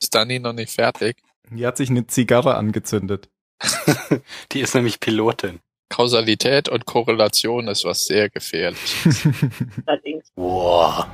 Ist Dani noch nicht fertig? Die hat sich eine Zigarre angezündet. Die ist nämlich Pilotin. Kausalität und Korrelation ist was sehr gefährliches. Allerdings. Boah.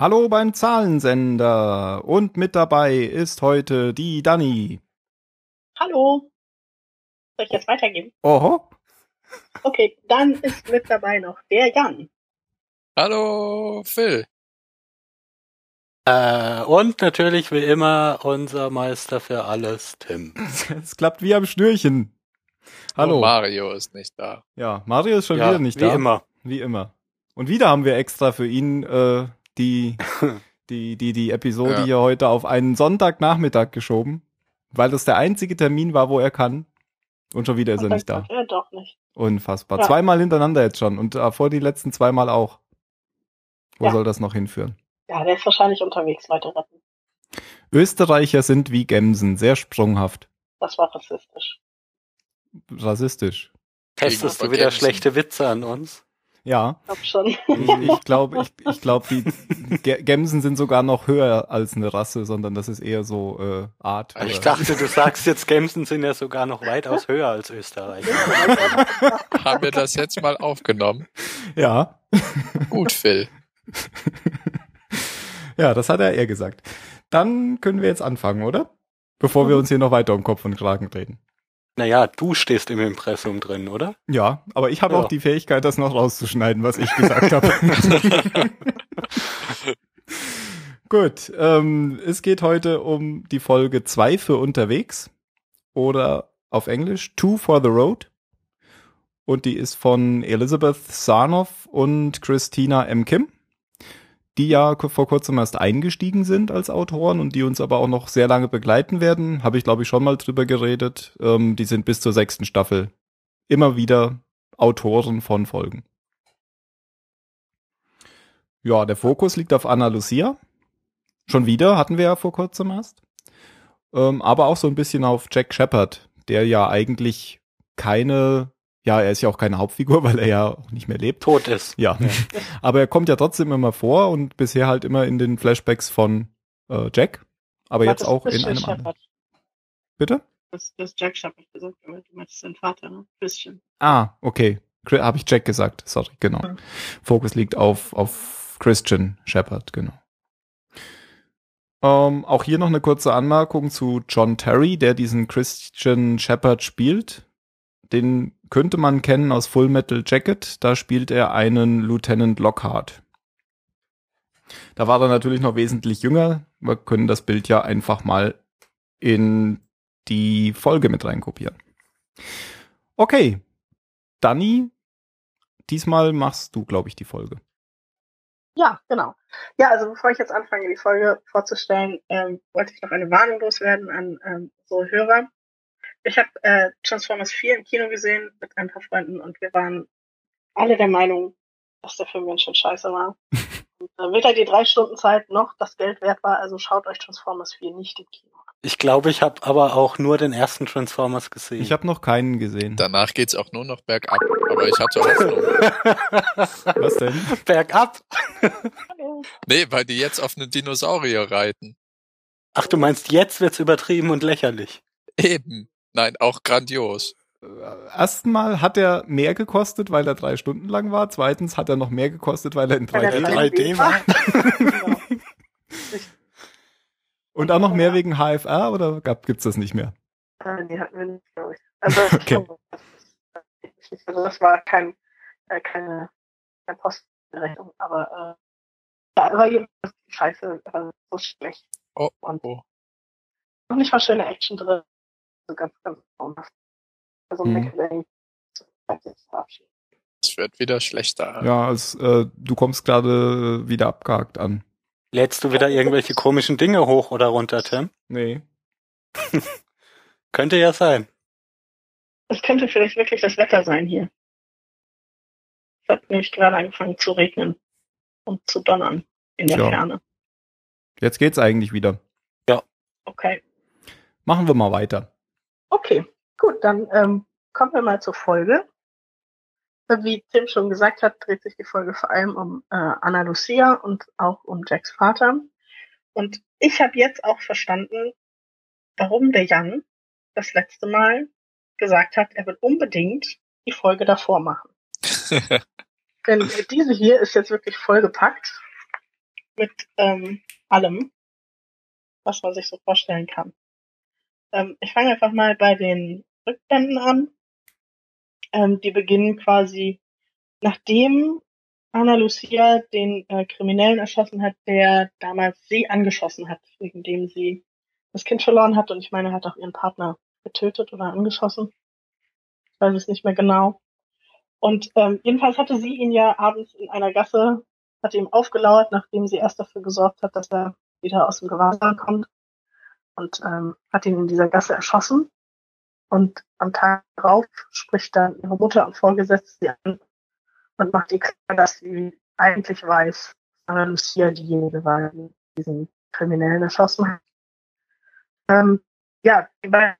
Hallo beim Zahlensender und mit dabei ist heute die Dani. Hallo. Soll ich jetzt weitergeben? Oho. Okay, dann ist mit dabei noch der Jan. Hallo, Phil. Äh, und natürlich wie immer unser Meister für alles, Tim. Es klappt wie am Schnürchen. Hallo. Oh, Mario ist nicht da. Ja, Mario ist schon ja, wieder nicht wie da. immer. Wie immer. Und wieder haben wir extra für ihn äh, die, die, die, die Episode Ja. hier heute auf einen Sonntagnachmittag geschoben, weil das der einzige Termin war, wo er kann. Und schon wieder ist er Und nicht da. Er doch nicht. Unfassbar. Ja. Zweimal hintereinander jetzt schon und davor die letzten zweimal auch. Wo Ja. soll das noch hinführen? Ja, der ist wahrscheinlich unterwegs, Leute retten. Österreicher sind wie Gemsen, sehr sprunghaft. Das war rassistisch. Rassistisch. Testest du wieder Gänsen. schlechte Witze an uns? Ja, Ich glaub schon. ich, ich glaube, ich, ich glaub, die Ge- Gemsen sind sogar noch höher als eine Rasse, sondern das ist eher so äh, Art. Ich oder- dachte, du sagst jetzt, Gemsen sind ja sogar noch weitaus höher als Österreich. Haben wir das jetzt mal aufgenommen? Ja, Gut, Phil. ja, das hat er eher gesagt. Dann können wir jetzt anfangen, oder? Bevor wir uns hier noch weiter um Kopf und Kragen reden. Naja, du stehst im Impressum drin, oder? Ja, aber ich habe Ja. auch die Fähigkeit, das noch rauszuschneiden, was ich gesagt habe. Gut, ähm, es geht heute um die Folge 2 für unterwegs oder auf Englisch Two for the Road. Und die ist von Elizabeth Sarnoff und Christina M. Kim, die ja vor kurzem erst eingestiegen sind als Autoren und die uns aber auch noch sehr lange begleiten werden. Habe ich, glaube ich, schon mal drüber geredet. Ähm, die sind bis zur sechsten Staffel immer wieder Autoren von Folgen. Ja, der Fokus liegt auf Anna Lucia. Schon wieder, hatten wir ja vor kurzem erst. Ähm, aber auch so ein bisschen auf Jack Shepard, der ja eigentlich keine, ja, er ist ja auch keine Hauptfigur, weil er ja auch nicht mehr lebt. Tot ist. Ja. aber er kommt ja trotzdem immer vor und bisher halt immer in den Flashbacks von äh, Jack. Aber jetzt auch in einem Christian anderen. Shepard. Bitte? Das, das Jack Shepard gesagt, aber du meinst seinen Vater, ne? Christian. Ah, okay. Habe ich Jack gesagt. Sorry, genau. Mhm. Fokus liegt auf, auf Christian Shepard, genau. Ähm, auch hier noch eine kurze Anmerkung zu John Terry, der diesen Christian Shepard spielt. Den könnte man kennen aus Full Metal Jacket. Da spielt er einen Lieutenant Lockhart. Da war er natürlich noch wesentlich jünger. Wir können das Bild ja einfach mal in die Folge mit reinkopieren. Okay, Danny, diesmal machst du, glaube ich, die Folge. Ja, genau. Ja, also bevor ich jetzt anfange, die Folge vorzustellen, ähm, wollte ich noch eine Warnung loswerden an ähm, so Hörer. Ich habe äh, Transformers 4 im Kino gesehen mit ein paar Freunden und wir waren alle der Meinung, dass der Film ganz schön scheiße war. und, äh, weder die drei Stunden Zeit noch das Geld wert war, also schaut euch Transformers 4 nicht im Kino an. Ich glaube, ich habe aber auch nur den ersten Transformers gesehen. Ich habe noch keinen gesehen. Danach geht's auch nur noch bergab. Aber ich hatte Hoffnung. Was denn? Bergab. Nee, weil die jetzt auf einen Dinosaurier reiten. Ach, du meinst, jetzt wird's übertrieben und lächerlich. Eben. Nein, auch grandios. Ersten Mal hat er mehr gekostet, weil er drei Stunden lang war. Zweitens hat er noch mehr gekostet, weil er in Weil er 3D in war. 3D war. genau. Und auch noch mehr wegen HFR oder gab, gibt's das nicht mehr? Äh, die hatten wir nicht, glaube ich. Also, Okay. also das war kein, äh, keine, keine Postrechnung, aber äh, ja, aber jedenfalls die Scheiße äh, so schlecht. Oh, Und oh. noch nicht mal schöne Action drin. So ganz, ganz traumhaft. Also Hm. Jetzt verabschieden. Es wird wieder schlechter. Ja, als, äh, du kommst gerade wieder abgehakt an. Lädst du wieder irgendwelche komischen Dinge hoch oder runter, Tim? Nee. Könnte ja sein. Es könnte vielleicht wirklich das Wetter sein hier. Es hat nämlich gerade angefangen zu regnen und zu donnern in der Ja. Ferne. Jetzt geht's eigentlich wieder. Ja. Okay. Machen wir mal weiter. Okay, gut, dann ähm, kommen wir mal zur Folge. Wie Tim schon gesagt hat, dreht sich die Folge vor allem um äh, Anna Lucia und auch um Jacks Vater. Und ich habe jetzt auch verstanden, warum der Jan das letzte Mal gesagt hat, er will unbedingt die Folge davor machen. Denn diese hier ist jetzt wirklich vollgepackt mit ähm, allem, was man sich so vorstellen kann. Ähm, ich fange einfach mal bei den Rückblenden an. Ähm, die beginnen quasi, nachdem Anna Lucia den äh, Kriminellen erschossen hat, der damals sie angeschossen hat, wegen dem sie das Kind verloren hat und ich meine, hat auch ihren Partner getötet oder angeschossen. Ich weiß es nicht mehr genau. Und ähm, jedenfalls hatte sie ihn ja abends in einer Gasse, hat ihm aufgelauert, nachdem sie erst dafür gesorgt hat, dass er wieder aus dem Gewahrsam kommt und ähm, hat ihn in dieser Gasse erschossen. Und am Tag darauf spricht dann ihre Mutter und Vorgesetzte sie an und macht ihr klar, dass sie eigentlich weiß, dass Lucia diejenige war, die diesen Kriminellen erschossen hat. Ähm, ja, die beiden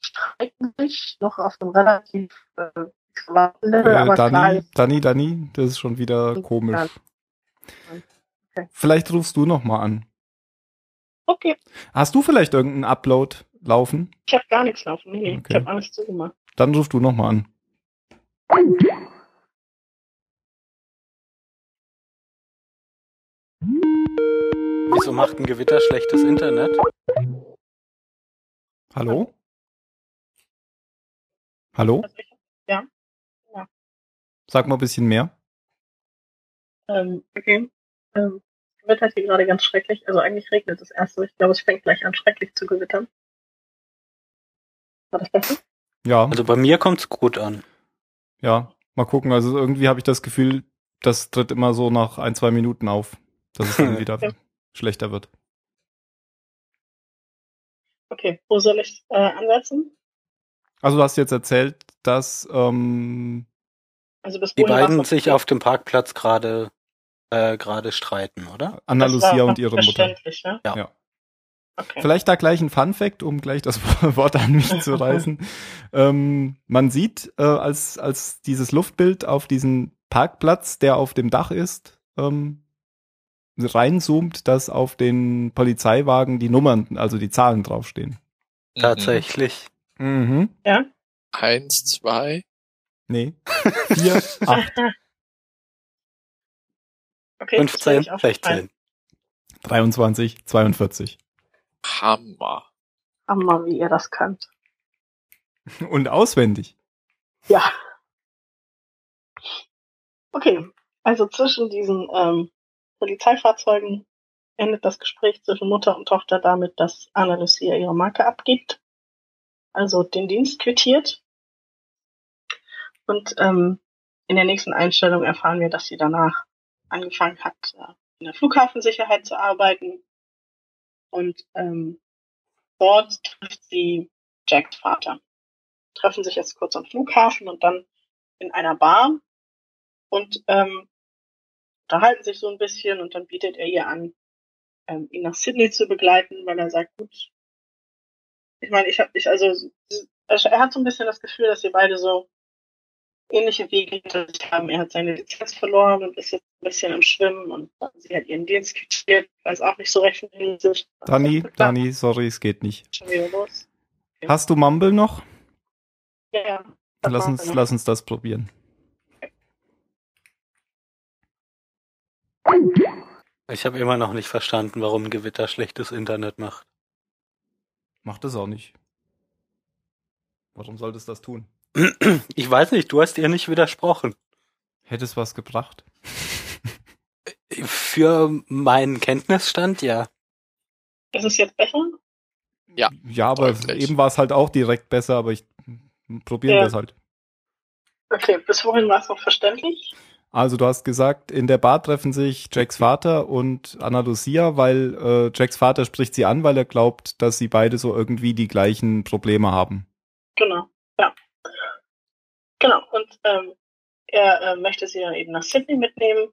streiten sich noch auf einem relativ äh, Level, Äh, aber klar Dani, Dani, das ist schon wieder komisch. Okay. Vielleicht rufst du noch mal an. Okay, Hast du vielleicht irgendeinen Upload laufen? ich habe gar nichts laufen. Nee, Okay. ich habe alles zugemacht. Dann ruf du noch mal an. Wieso macht ein Gewitter schlechtes Internet? Hallo? Hallo? Also ich, ja, Sag mal ein bisschen mehr. ähm, okay. Ähm, gewittert hier gerade ganz schrecklich. Also eigentlich regnet es erst so. Ich glaube, es fängt gleich an, schrecklich zu gewittern. War das besser? Ja, Also bei mir kommt's gut an. ja. Mal gucken. Also irgendwie habe ich das Gefühl, das tritt immer so nach ein, zwei Minuten auf, dass es dann wieder Ja. schlechter wird. Okay, wo soll ich äh, ansetzen? Also du hast jetzt erzählt, dass ähm, Also bis Die beiden sich okay? auf dem Parkplatz gerade äh, gerade streiten, oder? Anna Lucia noch und ihre Mutter. verständlich, Ne? Ja. Ja. Okay. Vielleicht da gleich ein Fun Fact, um gleich das Wort an mich zu reißen. ähm, man sieht, äh, als, als dieses Luftbild auf diesen Parkplatz, der auf dem Dach ist, ähm, reinzoomt, dass auf den Polizeiwagen die Nummern, also die Zahlen draufstehen. Tatsächlich. Mhm. Ja? Eins, zwei. Nee. Vier, acht, Okay, das 15, werde ich aufschreiben. 16. 23, 42. Hammer. Hammer, wie ihr das könnt. Und auswendig. Ja. Okay, also zwischen diesen ähm, Polizeifahrzeugen endet das Gespräch zwischen Mutter und Tochter damit, dass Anna Lucia ihre Marke abgibt, also den Dienst quittiert. Und ähm, in der nächsten Einstellung erfahren wir, dass sie danach angefangen hat, äh, in der Flughafensicherheit zu arbeiten. Und ähm, dort trifft sie Jacks Vater. Treffen sich jetzt kurz am Flughafen und dann in einer Bar und ähm, unterhalten sich so ein bisschen und dann bietet er ihr an, ähm, ihn nach Sydney zu begleiten, weil er sagt, gut, ich meine, ich habe ich also, also er hat so ein bisschen das Gefühl, dass sie beide so ähnliche Wege hinter sich haben. Er hat seine Lizenz verloren und ist jetzt ein bisschen im Schwimmen und sie hat ihren Dienst quittiert, weiß auch nicht so recht, wie sich. Dani, Dani, sorry, es geht nicht. Schon wieder los. Hast du Mumble noch? Ja, ja. Lass uns, lass uns das probieren. Ich habe immer noch nicht verstanden, warum ein Gewitter schlechtes Internet macht. Macht es auch nicht. Warum sollte es das tun? Ich weiß nicht, du hast ihr nicht widersprochen. Hätte es was gebracht? Für meinen Kenntnisstand, ja. Ist es jetzt besser? Ja, Ja, aber deutlich. eben war es halt auch direkt besser, aber ich probiere Ja. das halt. Okay, bis wohin war es noch verständlich? Also du hast gesagt, in der Bar treffen sich Jacks Vater und Anna Lucia, weil äh, Jacks Vater spricht sie an, weil er glaubt, dass sie beide so irgendwie die gleichen Probleme haben. Genau, ja. Genau, und ähm, er äh, möchte sie dann eben nach Sydney mitnehmen.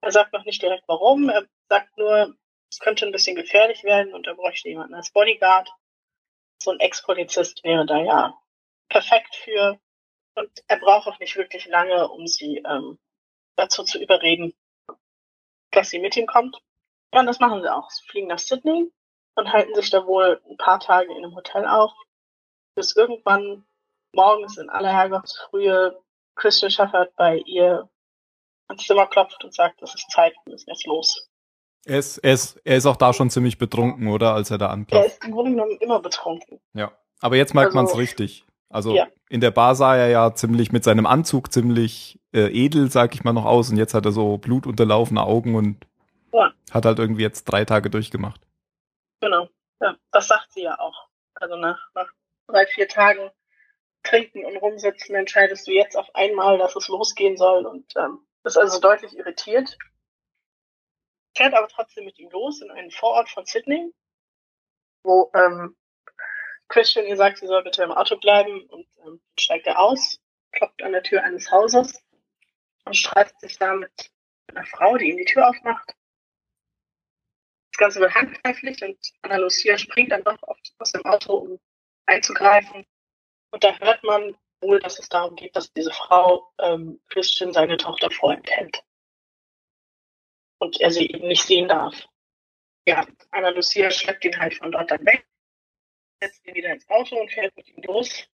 Er sagt noch nicht direkt warum, er sagt nur, es könnte ein bisschen gefährlich werden und er bräuchte jemanden als Bodyguard. So ein Ex-Polizist wäre da ja perfekt für. Und er braucht auch nicht wirklich lange, um sie ähm, dazu zu überreden, dass sie mit ihm kommt. Ja, und das machen sie auch. Sie fliegen nach Sydney und halten sich da wohl ein paar Tage in einem Hotel auf, bis irgendwann morgens in aller Herrgottsfrühe Christian Shepherd bei ihr ans Zimmer klopft und sagt, es ist Zeit, wir müssen jetzt los. Er ist, er, ist, er ist auch da schon ziemlich betrunken, oder? Als er da Er anklopft. ist im Grunde genommen immer betrunken. Ja. Aber jetzt merkt Also- man es richtig. Also Ja. in der Bar sah er ja ziemlich mit seinem Anzug ziemlich äh, edel, sag ich mal, noch aus. Und jetzt hat er so blutunterlaufene Augen und Ja. hat halt irgendwie jetzt drei Tage durchgemacht. Genau. Ja, das sagt sie ja auch. Also nach, nach drei, vier Tagen trinken und rumsitzen entscheidest du jetzt auf einmal, dass es losgehen soll und ähm, ist also deutlich irritiert. Fährt aber trotzdem mit ihm los in einen Vorort von Sydney, wo ähm, Christian ihr sagt, sie soll bitte im Auto bleiben und ähm, steigt er aus, klopft an der Tür eines Hauses und streitet sich da mit einer Frau, die ihm die Tür aufmacht. Das Ganze wird handgreiflich und Anna Lucia springt dann doch aus dem Auto, um einzugreifen. Und da hört man wohl, dass es darum geht, dass diese Frau ähm, Christian seine Tochter vorenthält. Und er sie eben nicht sehen darf. Ja, Anna Lucia schleppt ihn halt von dort dann weg, setzt ihn wieder ins Auto und fährt mit ihm los.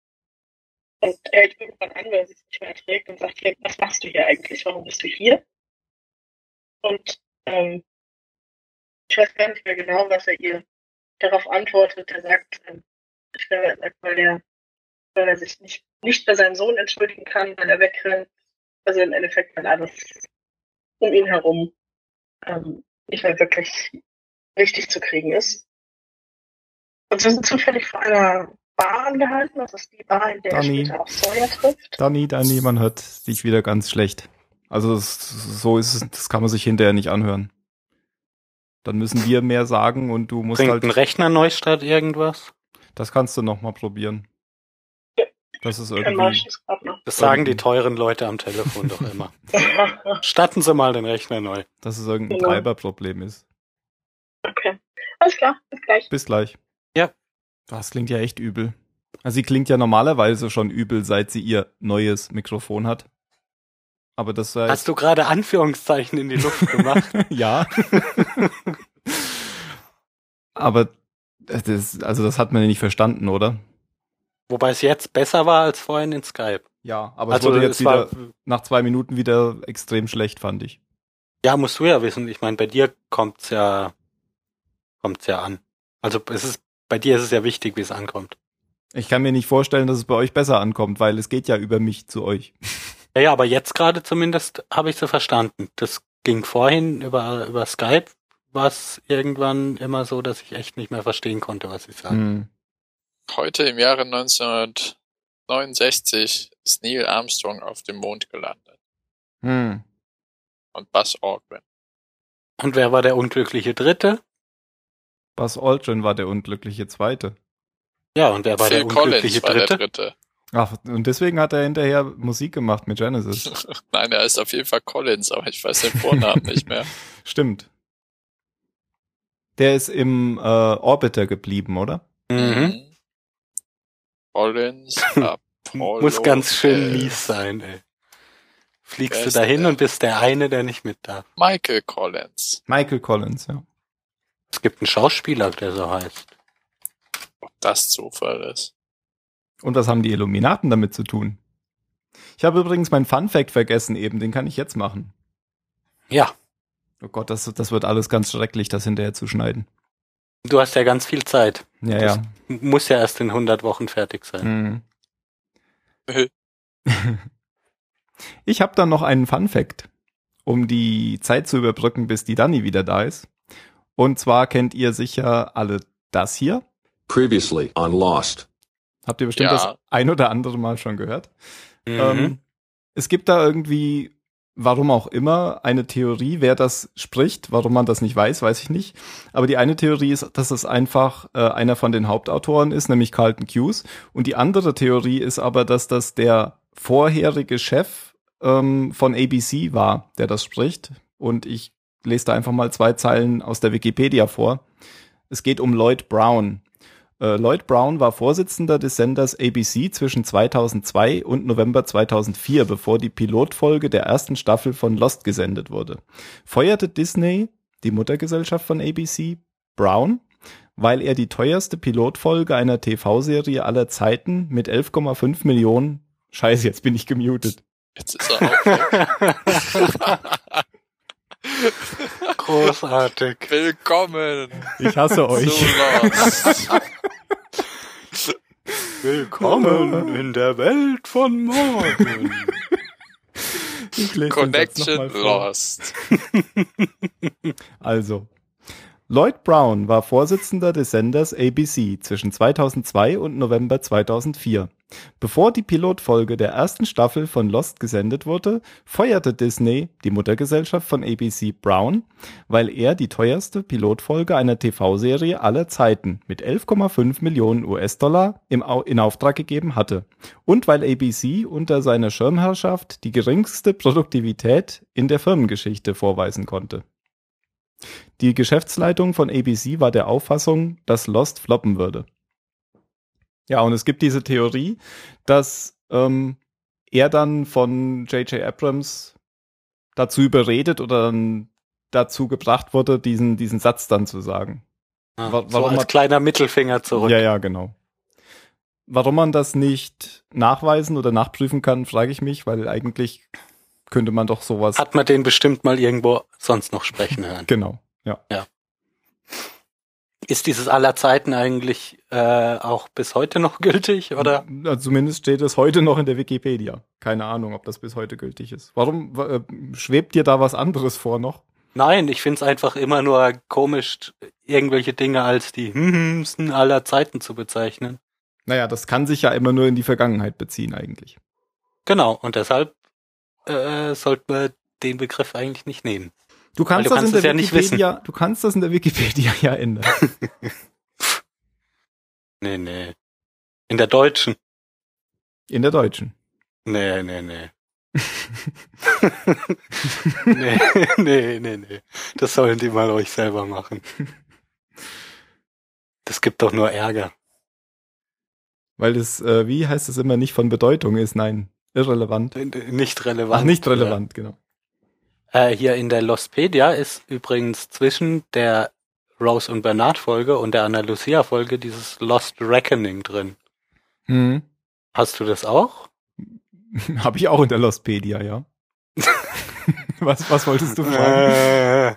Und er hält irgendwann an, weil er sich nicht mehr erträgt und sagt, was machst du hier eigentlich? Warum bist du hier? Und ähm, ich weiß gar nicht mehr genau, was er ihr darauf antwortet. Er sagt, ähm, ich glaube, er sagt, weil er, weil er sich nicht, nicht bei seinem Sohn entschuldigen kann, weil er wegrennt. Also im Endeffekt, weil alles um ihn herum ähm, nicht mehr wirklich richtig zu kriegen ist. Und sie sind zufällig vor einer Bar angehalten. Das ist die Bar, in der er Dani. später auch Sawyer trifft. Dani, Dani, man hört dich wieder ganz schlecht. Also es, so ist es, das kann man sich hinterher nicht anhören. Dann müssen wir mehr sagen und du musst Bringt halt, ein Rechner Neustart irgendwas? das kannst du noch mal probieren. Das ist irgendwie, das sagen die teuren Leute am Telefon doch immer. Starten Sie mal den Rechner neu. dass es irgendein Genau. Treiberproblem ist. okay. Alles klar, bis gleich. Bis gleich. Ja. Das klingt ja echt übel. Also sie klingt ja normalerweise schon übel, seit sie ihr neues Mikrofon hat. Aber das war Hast du gerade Anführungszeichen in die Luft gemacht? ja. Aber das, also das hat man ja nicht verstanden, oder? Wobei es jetzt besser war als vorhin in Skype. Ja, aber also es wurde jetzt es wieder nach zwei Minuten wieder extrem schlecht, fand ich. ja, musst du ja wissen. Ich meine, bei dir kommt's ja, kommt's ja an. Also es ist, bei dir ist es ja wichtig, wie es ankommt. Ich kann mir nicht vorstellen, dass es bei euch besser ankommt, weil es geht ja über mich zu euch. Ja, ja, aber jetzt gerade zumindest habe ich sie verstanden. Das ging vorhin über, über Skype, war es irgendwann immer so, dass ich echt nicht mehr verstehen konnte, was sie sagen. Hm. Heute im Jahre 1969 ist Neil Armstrong auf dem Mond gelandet Hm. und Buzz Aldrin. Und wer war der unglückliche Dritte? Buzz Aldrin war der unglückliche Zweite. Ja, und wer war Phil der unglückliche Collins war Dritte? der Dritte. Ach, und deswegen hat er hinterher Musik gemacht mit Genesis. Nein, er ist auf jeden Fall Collins, aber ich weiß den Vornamen nicht mehr. Stimmt. Der ist im äh, Orbiter geblieben, oder? Mhm. Collins, Apollo, Muss ganz schön äh, mies sein, ey. Fliegst du dahin und bist der eine, der nicht mit darf. Michael Collins. Michael Collins, ja. Es gibt einen Schauspieler, der so heißt. Ob das Zufall ist. Und was haben die Illuminaten damit zu tun? Ich habe übrigens meinen Fun Fact vergessen eben, den kann ich jetzt machen. Ja, Oh Gott, das, das wird alles ganz schrecklich, das hinterher zu schneiden. Du hast ja ganz viel Zeit. Ja, Das ja. Muss ja erst in 100 Wochen fertig sein. Mhm. Ich habe dann noch einen Fun Fact, um die Zeit zu überbrücken, bis die Dani wieder da ist. Und zwar kennt ihr sicher alle das hier. Previously on Lost. Habt ihr bestimmt Ja. das ein oder andere Mal schon gehört. Mhm. Ähm, es gibt da irgendwie, warum auch immer, eine Theorie, wer das spricht. Warum man das nicht weiß, weiß ich nicht. Aber die eine Theorie ist, dass es einfach äh, einer von den Hauptautoren ist, nämlich Carlton Hughes. Und die andere Theorie ist aber, dass das der vorherige Chef ähm, von ABC war, der das spricht. Und ich lese da einfach mal zwei Zeilen aus der Wikipedia vor. Es geht um Lloyd Brown. Äh, Lloyd Brown war Vorsitzender des Senders ABC zwischen 2002 und November 2004, bevor die Pilotfolge der ersten Staffel von Lost gesendet wurde. Feuerte Disney, die Muttergesellschaft von ABC, Brown, weil er die teuerste Pilotfolge einer TV-Serie aller Zeiten mit 11,5 Millionen Scheiße, jetzt bin ich gemutet. Jetzt ist er auch weg. Großartig. Willkommen Ich hasse euch. Willkommen in der Welt von morgen. Ich lese den Satz noch Connection mal vor. Lost. Also, Lloyd Brown war Vorsitzender des Senders ABC zwischen 2002 und November 2004. Bevor die Pilotfolge der ersten Staffel von Lost gesendet wurde, feuerte Disney, die Muttergesellschaft von ABC, Brown, weil er die teuerste Pilotfolge einer TV-Serie aller Zeiten mit 11,5 Millionen US-Dollar in Auftrag gegeben hatte und weil ABC unter seiner Schirmherrschaft die geringste Produktivität in der Firmengeschichte vorweisen konnte. Die Geschäftsleitung von ABC war der Auffassung, dass Lost floppen würde. Ja, und es gibt diese Theorie, dass ähm, er dann von J.J. Abrams dazu überredet oder dann dazu gebracht wurde, diesen, diesen Satz dann zu sagen. Ja, Wa- so warum als hat- kleiner Mittelfinger zurück. Ja, ja, genau. Warum man das nicht nachweisen oder nachprüfen kann, frage ich mich, weil eigentlich könnte man doch sowas. Hat man den bestimmt mal irgendwo sonst noch sprechen hören. genau, ja. Ist dieses aller Zeiten eigentlich äh, auch bis heute noch gültig oder? Also zumindest steht es heute noch in der Wikipedia. Keine Ahnung, ob das bis heute gültig ist. Warum äh, schwebt dir da was anderes vor noch? Nein, ich find's einfach immer nur komisch, irgendwelche Dinge als die Hmsen aller Zeiten zu bezeichnen. Naja, das kann sich ja immer nur in die Vergangenheit beziehen eigentlich. Genau, und deshalb äh, sollte man den Begriff eigentlich nicht nehmen. Du kannst, du das kannst in der ja Wikipedia, du kannst das in der Wikipedia ja ändern. Nee, nee. In der deutschen? In der deutschen. Nee, nee, nee. nee, nee, nee, nee. Das sollen die mal euch selber machen. Das gibt doch nur Ärger. Weil das, äh, wie heißt es immer, nicht von Bedeutung ist, nein, irrelevant. Nicht relevant. Ach, nicht relevant, genau. Äh, hier in der Lostpedia ist übrigens zwischen der Rose und Bernard Folge und der Anna Lucia Folge dieses Lost Reckoning drin. Hm. Hast du das auch? Habe ich auch in der Lostpedia, ja. was, was wolltest du fragen? Äh,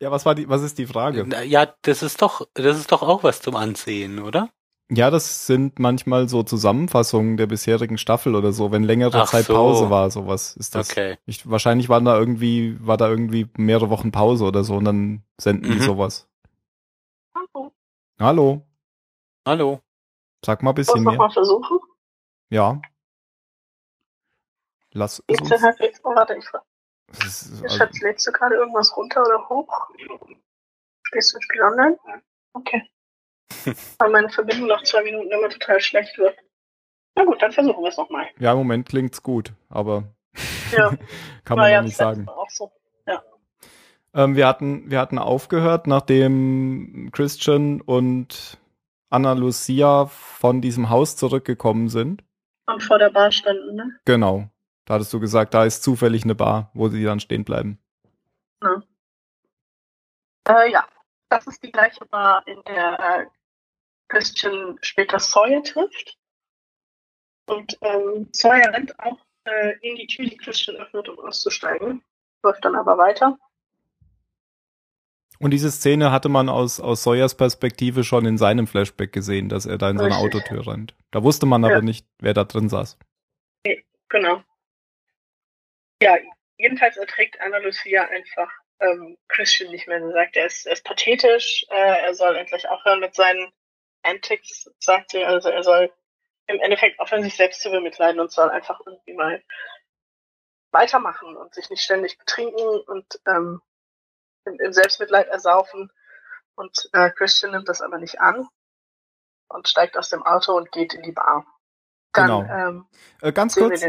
Ja, was war die, was ist die Frage? ja, das ist doch, das ist doch auch was zum Ansehen, oder? Ja, das sind manchmal so Zusammenfassungen der bisherigen Staffel oder so, wenn längere Ach Zeit so. Pause war, sowas ist das. Okay. Ich, wahrscheinlich waren da irgendwie, war da irgendwie mehrere Wochen Pause oder so und dann senden die Mhm. sowas. Hallo. Hallo, Hallo. sag mal ein Wollen bisschen wir mehr. mal versuchen? Ja. Lass es uns. Oh, warte, ich frage. Ist, Schatz, also, lädst du gerade irgendwas runter oder hoch? Spielst du ein Spiel online? Okay. Weil meine Verbindung nach zwei Minuten immer total schlecht wird. Na gut, dann versuchen wir es nochmal. ja, im Moment klingt's gut, aber Ja, kann man ja nicht sagen. so. Ähm, wir hatten, wir hatten aufgehört, nachdem Christian und Anna Lucia von diesem Haus zurückgekommen sind. Und vor der Bar standen, ne? Genau. Da hattest du gesagt, da ist zufällig eine Bar, wo sie dann stehen bleiben. Äh, ja, das ist die gleiche Bar, in der äh, Christian später Sawyer trifft. Und ähm, Sawyer rennt auch äh, in die Tür, die Christian öffnet, um auszusteigen. Läuft dann aber weiter. Und diese Szene hatte man aus, aus Sawyers Perspektive schon in seinem Flashback gesehen, dass er da in seine. Autotür rennt. Da wusste man aber Ja. nicht, wer da drin saß. Genau. Ja, jedenfalls erträgt Anna Lucia einfach ähm, Christian nicht mehr. Sie sagt, er ist, er ist pathetisch, äh, er soll endlich aufhören mit seinen Antics, sagt sie. Also er soll im Endeffekt aufhören, sich selbst zu bemitleiden und soll einfach irgendwie mal weitermachen und sich nicht ständig betrinken und ähm, im, im Selbstmitleid ersaufen. Und äh, Christian nimmt das aber nicht an und steigt aus dem Auto und geht in die Bar. Dann, Genau. ähm, Äh, ganz kurz.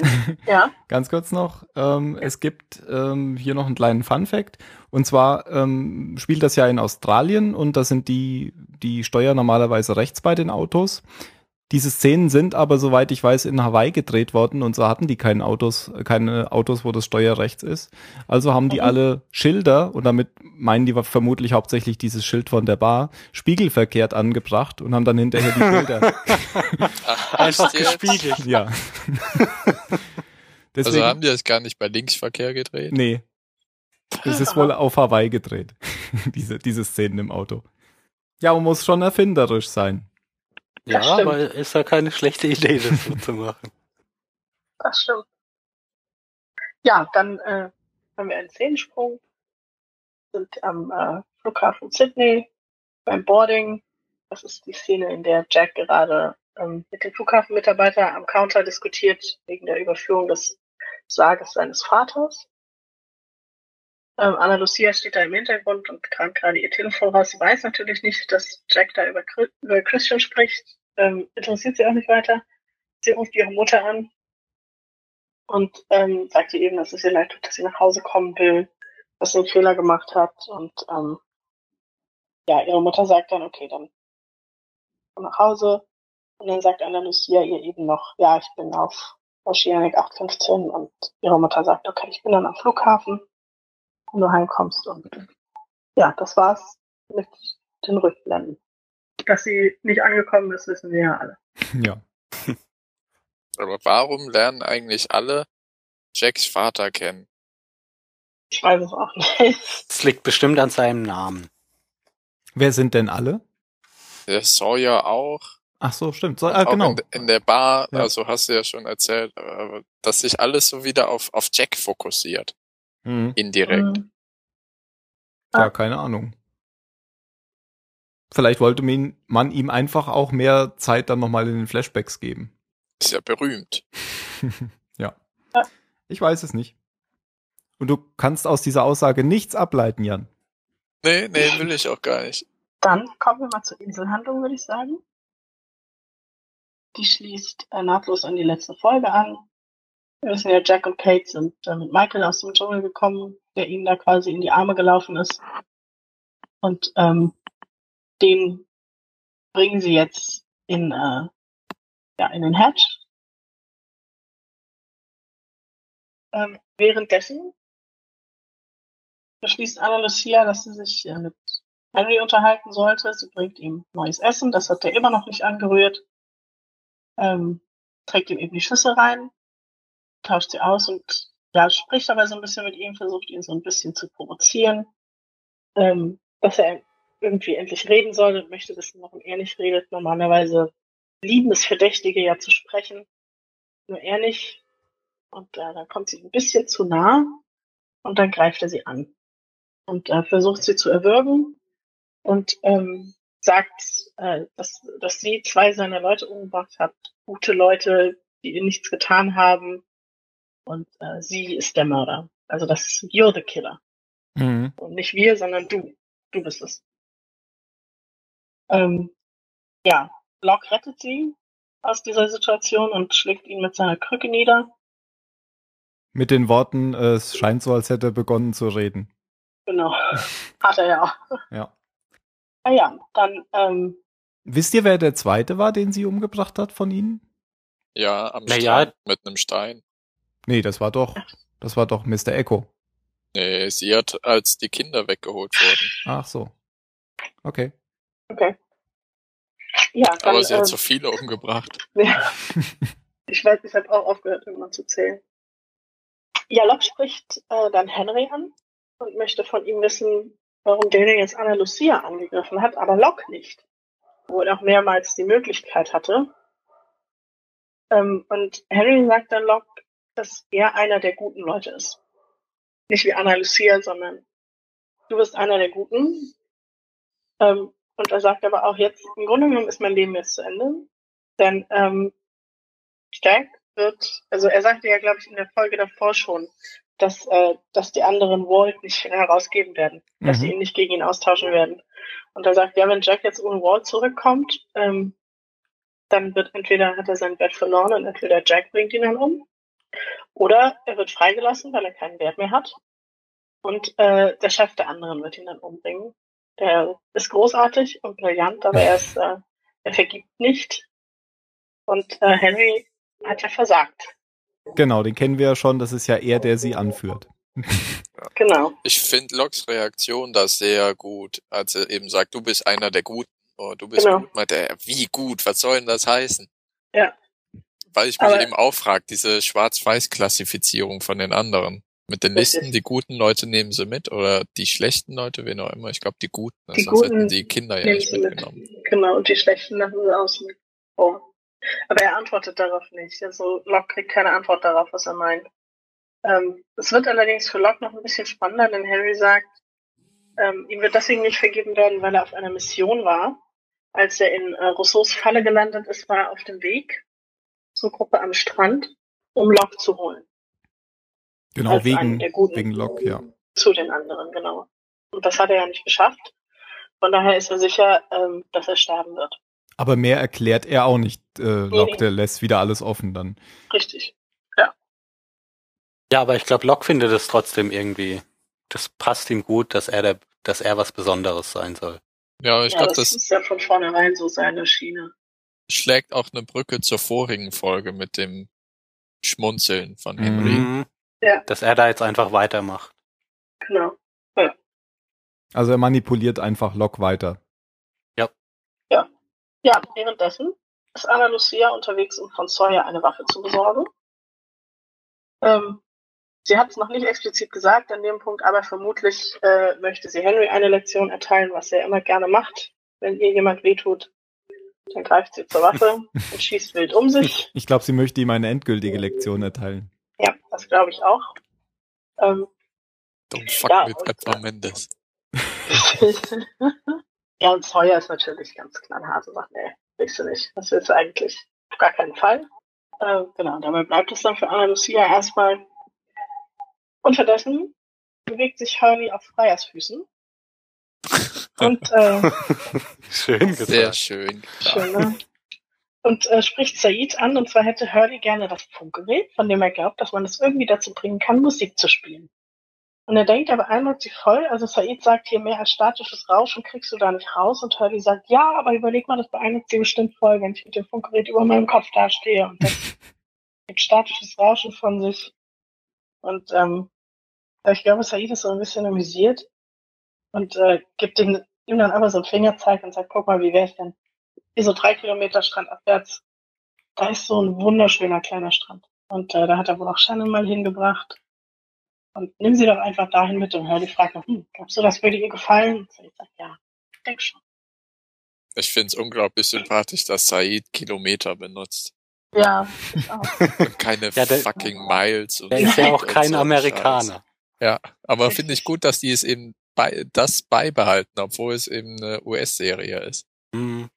Ja, ganz kurz noch. Ähm, Es gibt ähm, hier noch einen kleinen Fun Fact. Und zwar ähm, spielt das ja in Australien und da sind die, die Steuer normalerweise rechts bei den Autos. Diese Szenen sind aber, soweit ich weiß, in Hawaii gedreht worden und so hatten die keine Autos, keine Autos, wo das Steuer rechts ist. Also haben die Mhm. alle Schilder und damit meinen die vermutlich hauptsächlich dieses Schild von der Bar spiegelverkehrt angebracht und haben dann hinterher die. Ach, Einfach gespiegelt. ja. Deswegen, Also haben die das gar nicht bei Linksverkehr gedreht? Nee. Es ist wohl auf Hawaii gedreht. diese, diese Szenen im Auto. Ja, man muss schon erfinderisch sein. Ja, stimmt. aber ist ja keine schlechte Idee, das so zu machen. das stimmt. Ja, dann äh, haben wir einen Szenensprung, sind am äh, Flughafen Sydney beim Boarding. Das ist die Szene, in der Jack gerade ähm, mit dem Flughafenmitarbeiter am Counter diskutiert wegen der Überführung des Sarges seines Vaters. Ähm, Anna Lucia steht da im Hintergrund und kramt gerade ihr Telefon raus. Sie weiß natürlich nicht, dass Jack da über, über Christian spricht. Ähm, interessiert sie auch nicht weiter. Sie ruft ihre Mutter an und ähm, sagt ihr eben, dass es ihr leid tut, dass sie nach Hause kommen will, dass sie einen Fehler gemacht hat. Und ähm, ja, ihre Mutter sagt dann, okay, dann komm nach Hause. Und dann sagt Anna Lucia ihr eben noch, ja, ich bin auf Oceanic 815 und ihre Mutter sagt, okay, ich bin dann am Flughafen, wenn du heimkommst. Und ja, das war's mit den Rückblenden. Dass sie nicht angekommen ist, wissen wir ja alle. Ja. Aber warum lernen eigentlich alle Jacks Vater kennen? Ich weiß es auch nicht. Das liegt bestimmt an seinem Namen. Wer sind denn alle? Der Sawyer auch. Ach so, stimmt. So, ah, auch genau. in, in der Bar, Ja. also hast du ja schon erzählt, dass sich alles so wieder auf, auf Jack fokussiert. Mhm. Indirekt. Mhm. Ja, keine Ahnung. Vielleicht wollte man, ihm einfach auch mehr Zeit dann nochmal in den Flashbacks geben. Ist ja berühmt. ja. Ja. Ich weiß es nicht. Und du kannst aus dieser Aussage nichts ableiten, Jan. Nee, nee, will ich auch gar nicht. Dann kommen wir mal zur Inselhandlung, würde ich sagen. Die schließt äh, nahtlos an die letzte Folge an. Wir wissen ja, Jack und Kate sind äh, mit Michael aus dem Dschungel gekommen, der ihnen da quasi in die Arme gelaufen ist. Und ähm, den bringen sie jetzt in, äh, ja, in den Hatch. Ähm, währenddessen beschließt Anna Lucia, dass sie sich äh, mit Henry unterhalten sollte. Sie bringt ihm neues Essen, das hat er immer noch nicht angerührt. Ähm, trägt ihm eben die Schüssel rein, tauscht sie aus und ja, spricht aber so ein bisschen mit ihm, versucht ihn so ein bisschen zu provozieren, ähm, dass er irgendwie endlich reden soll und möchte, dass warum er nicht redet. Normalerweise lieben es Verdächtige ja zu sprechen, nur er nicht. Und äh, dann kommt sie ein bisschen zu nah und dann greift er sie an und äh, versucht sie zu erwürgen und ähm, sagt, äh, dass, dass sie zwei seiner Leute umgebracht hat, gute Leute, die ihr nichts getan haben und äh, sie ist der Mörder. Also das ist you're the killer Mhm. und nicht wir, sondern du, du bist es. Ähm, ja, Locke rettet sie aus dieser Situation und schlägt ihn mit seiner Krücke nieder. Mit den Worten, es scheint so, als hätte er begonnen zu reden. Genau, hat er ja auch. Ja. Ah ja, dann ähm, Wisst ihr, wer der zweite war, den sie umgebracht hat von ihnen? Ja, am Naja. Strand mit einem Stein. Nee, das war doch, das war doch Mr. Echo. Nee, sie hat, als die Kinder weggeholt wurden. Ach so. Okay. Okay. Ja, dann, Aber sie hat ähm, so viele umgebracht. Ja. Ich weiß, ich habe auch aufgehört, irgendwann zu zählen. Ja, Locke spricht äh, dann Henry an und möchte von ihm wissen, warum der denn jetzt Anna Lucia angegriffen hat, aber Locke nicht. Wo er auch mehrmals die Möglichkeit hatte. Ähm, und Henry sagt dann Locke, dass er einer der guten Leute ist. Nicht wie Anna Lucia, sondern du bist einer der Guten. Ähm, und er sagt aber auch jetzt, im Grunde genommen ist mein Leben jetzt zu Ende. Denn ähm, Jack wird, also er sagte ja, glaube ich, in der Folge davor schon, dass, äh, dass die anderen Walt nicht herausgeben werden, dass Mhm. sie ihn nicht gegen ihn austauschen werden. Und er sagt, ja, wenn Jack jetzt ohne Walt zurückkommt, ähm, dann wird entweder hat er sein Wert verloren und entweder Jack bringt ihn dann um. Oder er wird freigelassen, weil er keinen Wert mehr hat. Und äh, der Chef der anderen wird ihn dann umbringen. Der ist großartig und brillant, aber er ist, äh, er vergibt nicht. Und äh, Henry hat ja versagt. Genau, den kennen wir ja schon. Das ist ja er, der sie anführt. Genau. Ich finde Locks Reaktion da sehr gut, als er eben sagt, du bist einer der Guten. Oh, du bist Genau. gut. Meint er, wie gut? Was soll denn das heißen? Ja. Weil ich mich Aber- eben auch frage, diese Schwarz-Weiß-Klassifizierung von den anderen. Mit den Richtig. Listen, die guten Leute nehmen sie mit oder die schlechten Leute, wen auch immer. Ich glaube, die guten. Die sonst Guten hätten die Kinder ja nicht sie mit. mitgenommen. Genau, und die schlechten lassen sie außen vor. Aber er antwortet darauf nicht. Also Locke kriegt keine Antwort darauf, was er meint. Ähm, es wird allerdings für Locke noch ein bisschen spannender, denn Harry sagt, ähm, ihm wird deswegen nicht vergeben werden, weil er auf einer Mission war. Als er in äh, Rousseaus Falle gelandet ist, war er auf dem Weg zur Gruppe am Strand, um Locke zu holen. Genau, wegen, der Guten. wegen Locke, ja. Zu den anderen, genau. Und das hat er ja nicht geschafft. Von daher ist er sicher, ähm, dass er sterben wird. Aber mehr erklärt er auch nicht. Äh, Locke, nee. der lässt wieder alles offen dann. Richtig. Ja, aber ich glaube, Locke findet es trotzdem irgendwie, das passt ihm gut, dass er der, dass er was Besonderes sein soll. Ja, ich ja, glaube, das, das ist ja von vornherein so seine Schiene. schlägt auch eine Brücke zur vorigen Folge mit dem Schmunzeln von Henry. Mhm. Ja. Dass er da jetzt einfach weitermacht. Genau. Also er manipuliert einfach Locke weiter. Ja, währenddessen ist Anna Lucia unterwegs, um von Sawyer eine Waffe zu besorgen. Ähm, sie hat es noch nicht explizit gesagt an dem Punkt, aber vermutlich äh, möchte sie Henry eine Lektion erteilen, was er immer gerne macht. Wenn ihr jemand wehtut, dann greift sie zur Waffe und schießt wild um sich. Ich glaube, sie möchte ihm eine endgültige Lektion erteilen. Ja, das glaube ich auch. Ähm, Don't fuck Ja, with und- Edward Mendes. ja, und Sawyer ist natürlich ganz knallhart und sagt, nee, willst du nicht. Das willst du eigentlich auf gar keinen Fall. Äh, genau, dabei bleibt es dann für Anna Lucia erstmal. Unterdessen bewegt sich Hurley auf Freiersfüßen. Und, äh, Schön Sehr gesagt. schön. schön, ne? Und äh, spricht Said an, und zwar hätte Hurley gerne das Funkgerät, von dem er glaubt, dass man es irgendwie dazu bringen kann, Musik zu spielen. Und er denkt, er beeindruckt sie voll. Also Said sagt hier mehr als statisches Rauschen kriegst du da nicht raus. Und Hurley sagt, ja, aber überleg mal, das beeindruckt sie bestimmt voll, wenn ich mit dem Funkgerät über meinem Kopf dastehe. Und das gibt statisches Rauschen von sich. Und ähm, ich glaube, Said ist so ein bisschen amüsiert und äh, gibt ihm, ihm dann aber so einen Fingerzeig und sagt, guck mal, wie wär's denn? Hier so drei Kilometer strandabwärts, da ist so ein wunderschöner kleiner Strand. Und äh, da hat er wohl auch Shannon mal hingebracht. Und nimm sie doch einfach dahin mit und hör die Frage nach, hm, glaubst du, das würde ihr gefallen? Und Said sagt, ja, ich denke schon. Ich finde es unglaublich sympathisch, dass Said Kilometer benutzt. Ja, ich auch. Und keine Ja, der- fucking Miles. Und Der ist ja auch kein so Amerikaner. Scheiß. Aber Richtig. finde ich gut, dass die es eben bei, das beibehalten, obwohl es eben eine US-Serie ist. Mhm.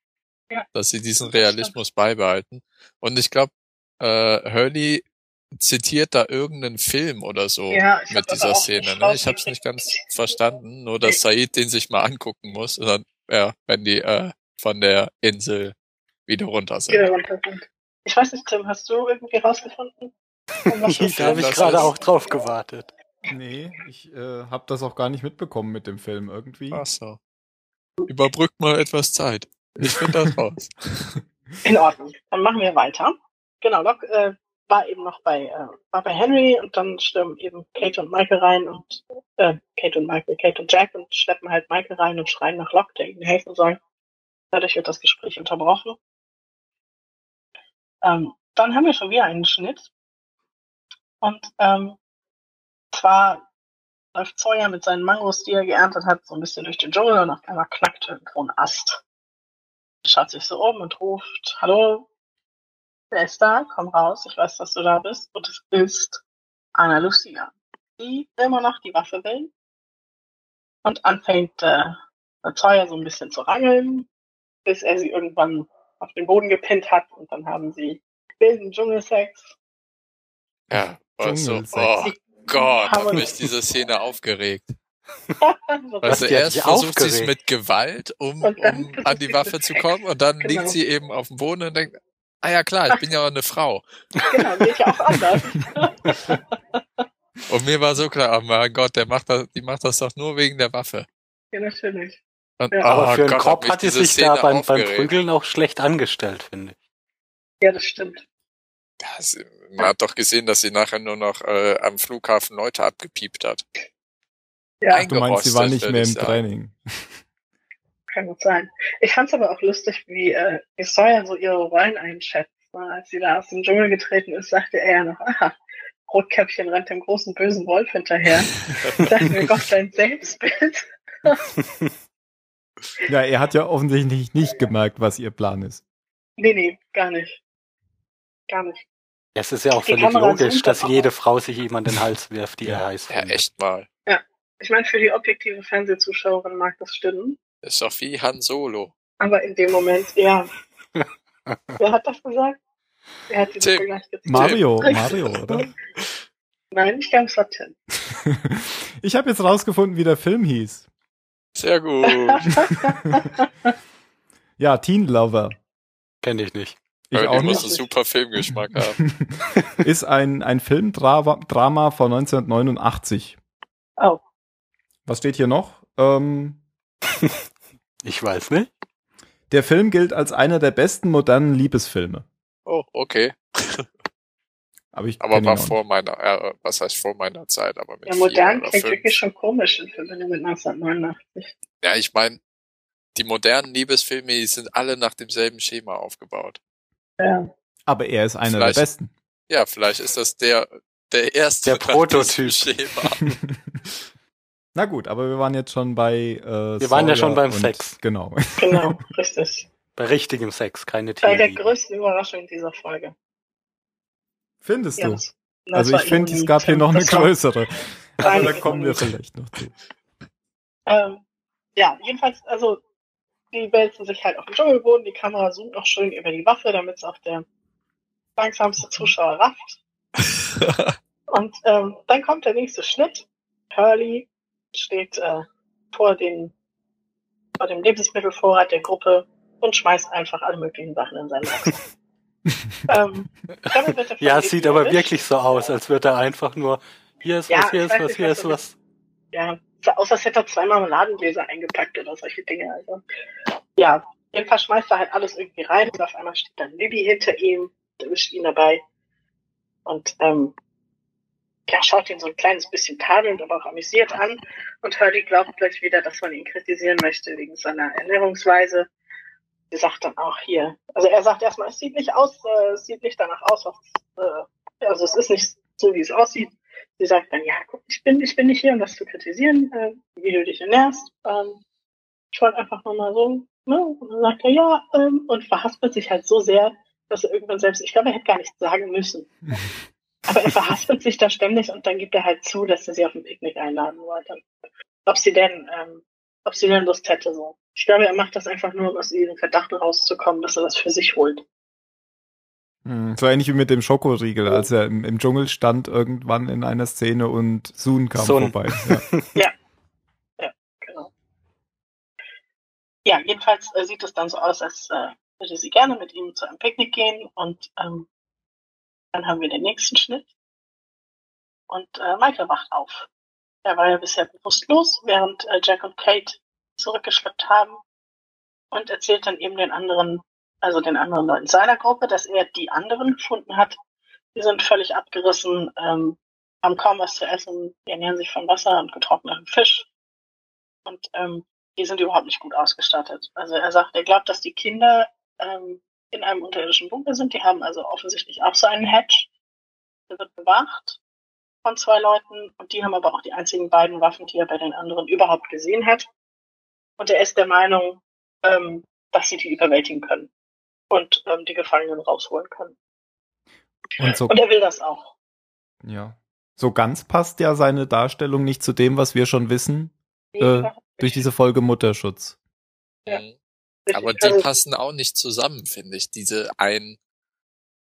Dass sie diesen. Realismus beibehalten. Und ich glaube, äh, Hurley zitiert da irgendeinen Film oder so Ja, mit dieser Szene. Ne? Ich habe es nicht ganz verstanden, nur dass Said den sich mal angucken muss und dann, ja, wenn die äh, von der Insel wieder runter sind. Wieder runter sind. Ich weiß nicht, Tim, hast du irgendwie rausgefunden? Da habe ich gerade auch drauf gewartet. Nee, ich äh, habe das auch gar nicht mitbekommen mit dem Film irgendwie. Ach so. Überbrückt mal etwas Zeit. Ich finde das raus. In Ordnung. Dann machen wir weiter. Genau, Locke äh, war eben noch bei, äh, war bei Henry und dann stürmen eben Kate und Michael rein und äh, Kate und Michael, Kate und Jack und schleppen halt Michael rein und schreien nach Locke, der ihnen helfen soll. Dadurch wird das Gespräch unterbrochen. Ähm, dann haben wir schon wieder einen Schnitt. Und ähm, zwar läuft Sawyer mit seinen Mangos, die er geerntet hat, so ein bisschen durch den Dschungel und auf einmal knackt irgendwo ein Ast. Schaut sich so um und ruft, hallo, wer ist da? Komm raus, ich weiß, dass du da bist. Und es ist Anna Lucia, die immer noch die Waffe will und anfängt, äh, mit Sawyer so ein bisschen zu rangeln, bis er sie irgendwann auf den Boden gepinnt hat und dann haben sie wilden Dschungelsex. Ja, also, Dschungelsex. oh Gott, hat mich diese Szene aufgeregt. Weißt du, die hat erst versucht sie es mit Gewalt, um, um an die sie Waffe zu Sex. kommen und dann Genau. liegt sie eben auf dem Boden und denkt, ah ja klar, ich bin ja auch eine Frau. genau, geht ja auch anders. Und mir war so klar, oh mein Gott, der macht das, die macht das doch nur wegen der Waffe. ja, natürlich. Und, Ja, Aber oh für einen Gott, Kopf hat die diese sich da Szene beim, beim aufgeregt. Prügeln auch schlecht angestellt, finde ich. Ja, das stimmt. Das, man hat doch gesehen, dass sie nachher nur noch äh, am Flughafen Leute abgepiept hat. Ja, Du meinst, sie war nicht mehr im sagen. Training. kann gut sein. Ich fand's aber auch lustig, wie, äh, wie Sawyer so ihre Rollen einschätzt. Ne? Als sie da aus dem Dschungel getreten ist, sagte er ja noch, aha, Rotkäppchen rennt dem großen bösen Wolf hinterher. Ich dachte mir, Gott, sein Selbstbild. Ja, er hat ja offensichtlich nicht gemerkt, was ihr Plan ist. Nee, nee, gar nicht. Gar nicht. Es ist ja auch Die völlig Kamera logisch, dass jede. Frau sich jemand in den Hals wirft, die Ja. er heiß Ja, echt mal. Ich meine, für die objektive Fernsehzuschauerin mag das stimmen. Das ist doch wie Han Solo. Aber in dem Moment, ja. Wer hat das gesagt? Wer hat diesen Tim. Vergleich gezogen? Mario, Mario, oder? Nein, ich glaube, es war Tim. Ich habe jetzt rausgefunden, wie der Film hieß. Sehr gut. Ja, Teen Lover. Kenne ich nicht. Ich Weil auch nicht. einen super Filmgeschmack haben. Ist ein, ein Filmdrama Drama von 1989. Oh. Was steht hier noch? Ähm, Ich weiß nicht. der Film gilt als einer der besten modernen Liebesfilme. Oh, okay. Aber ich Aber war vor meiner, äh, was heißt vor meiner Zeit, aber mit Ja, modern oder klingt wirklich schon komisch in Verbindung mit 1989. Ja, ich meine, die modernen Liebesfilme, die sind alle nach demselben Schema aufgebaut. Ja. Aber er ist einer Vielleicht- der besten. Ja, vielleicht ist das der, der erste Der Prototyp. Schema. Na gut, aber wir waren jetzt schon bei. Äh, Wir waren ja Sawyer schon beim und- Sex. Genau. Genau, richtig. Bei richtigem Sex, keine Bei der größten Überraschung dieser Folge. Findest Ja, du? das- das Also ich finde, es gab hier noch eine größere. Aber da kommen wir vielleicht noch zu. Ähm, ja, jedenfalls, also die wälzen sich halt auf den Dschungelboden, die Kamera zoomt noch schön über die Waffe, damit es auch der langsamste Zuschauer rafft. Und ähm, dann kommt der nächste Schnitt. Hurley steht äh, vor, den, vor dem Lebensmittelvorrat der Gruppe und schmeißt einfach alle möglichen Sachen in seinen Rucksack. ähm, damit wird von Ja, es sieht aber wirklich so aus, als würde er einfach nur, hier ist Ja, was, hier ist was, hier ist was. Ja, sah aus, als hätte er zwei Marmeladengläser eingepackt oder solche Dinge. Also, ja, jedenfalls schmeißt er halt alles irgendwie rein und auf einmal steht dann Libby hinter ihm, erwischt ihn dabei und ähm, ja, schaut ihn so ein kleines bisschen tadelnd, aber auch amüsiert an und Hurley glaubt gleich wieder, dass man ihn kritisieren möchte wegen seiner Ernährungsweise. Sie sagt dann auch hier, also er sagt erstmal, es sieht nicht aus, äh, es sieht nicht danach aus, was, äh, also es ist nicht so, wie es aussieht. Sie sagt dann, ja, guck, ich bin, ich bin nicht hier, um das zu kritisieren, äh, wie du dich ernährst. Ähm, ich wollte einfach nur mal so, ne? Und dann sagt er, ja, ähm, und verhaspelt sich halt so sehr, dass er irgendwann selbst, ich glaube, er hätte gar nichts sagen müssen. Aber er verhaspelt sich da ständig und dann gibt er halt zu, dass er sie auf ein Picknick einladen wollte. Ob sie denn, ähm, ob sie denn Lust hätte, so. Ich glaube, er macht das einfach nur, um aus diesem Verdacht rauszukommen, dass er das für sich holt. Hm, So ähnlich wie mit dem Schokoriegel, als er im, im Dschungel stand irgendwann in einer Szene und Sun kam Sun. vorbei. Ja. Genau. Ja, jedenfalls äh, sieht es dann so aus, als äh, würde sie gerne mit ihm zu einem Picknick gehen und ähm, dann haben wir den nächsten Schnitt und äh, Michael wacht auf. Er war ja bisher bewusstlos, während äh, Jack und Kate zurückgeschleppt haben und erzählt dann eben den anderen, also den anderen Leuten seiner Gruppe, dass er die anderen gefunden hat. Die sind völlig abgerissen, ähm, haben kaum was zu essen, die ernähren sich von Wasser und getrocknetem Fisch und ähm, die sind überhaupt nicht gut ausgestattet. Also er sagt, er glaubt, dass die Kinder ähm, in einem unterirdischen Bunker sind. Die haben also offensichtlich auch so einen Hedge. Der wird bewacht von zwei Leuten und die haben aber auch die einzigen beiden Waffen, die er bei den anderen überhaupt gesehen hat. Und er ist der Meinung, ähm, dass sie die überwältigen können und ähm, die Gefangenen rausholen können. Und so, Und er will das auch. ja. So ganz passt ja seine Darstellung nicht zu dem, was wir schon wissen, Äh, durch diese Folge Mutterschutz. Ja. Aber die passen auch nicht zusammen, finde ich. Diese ein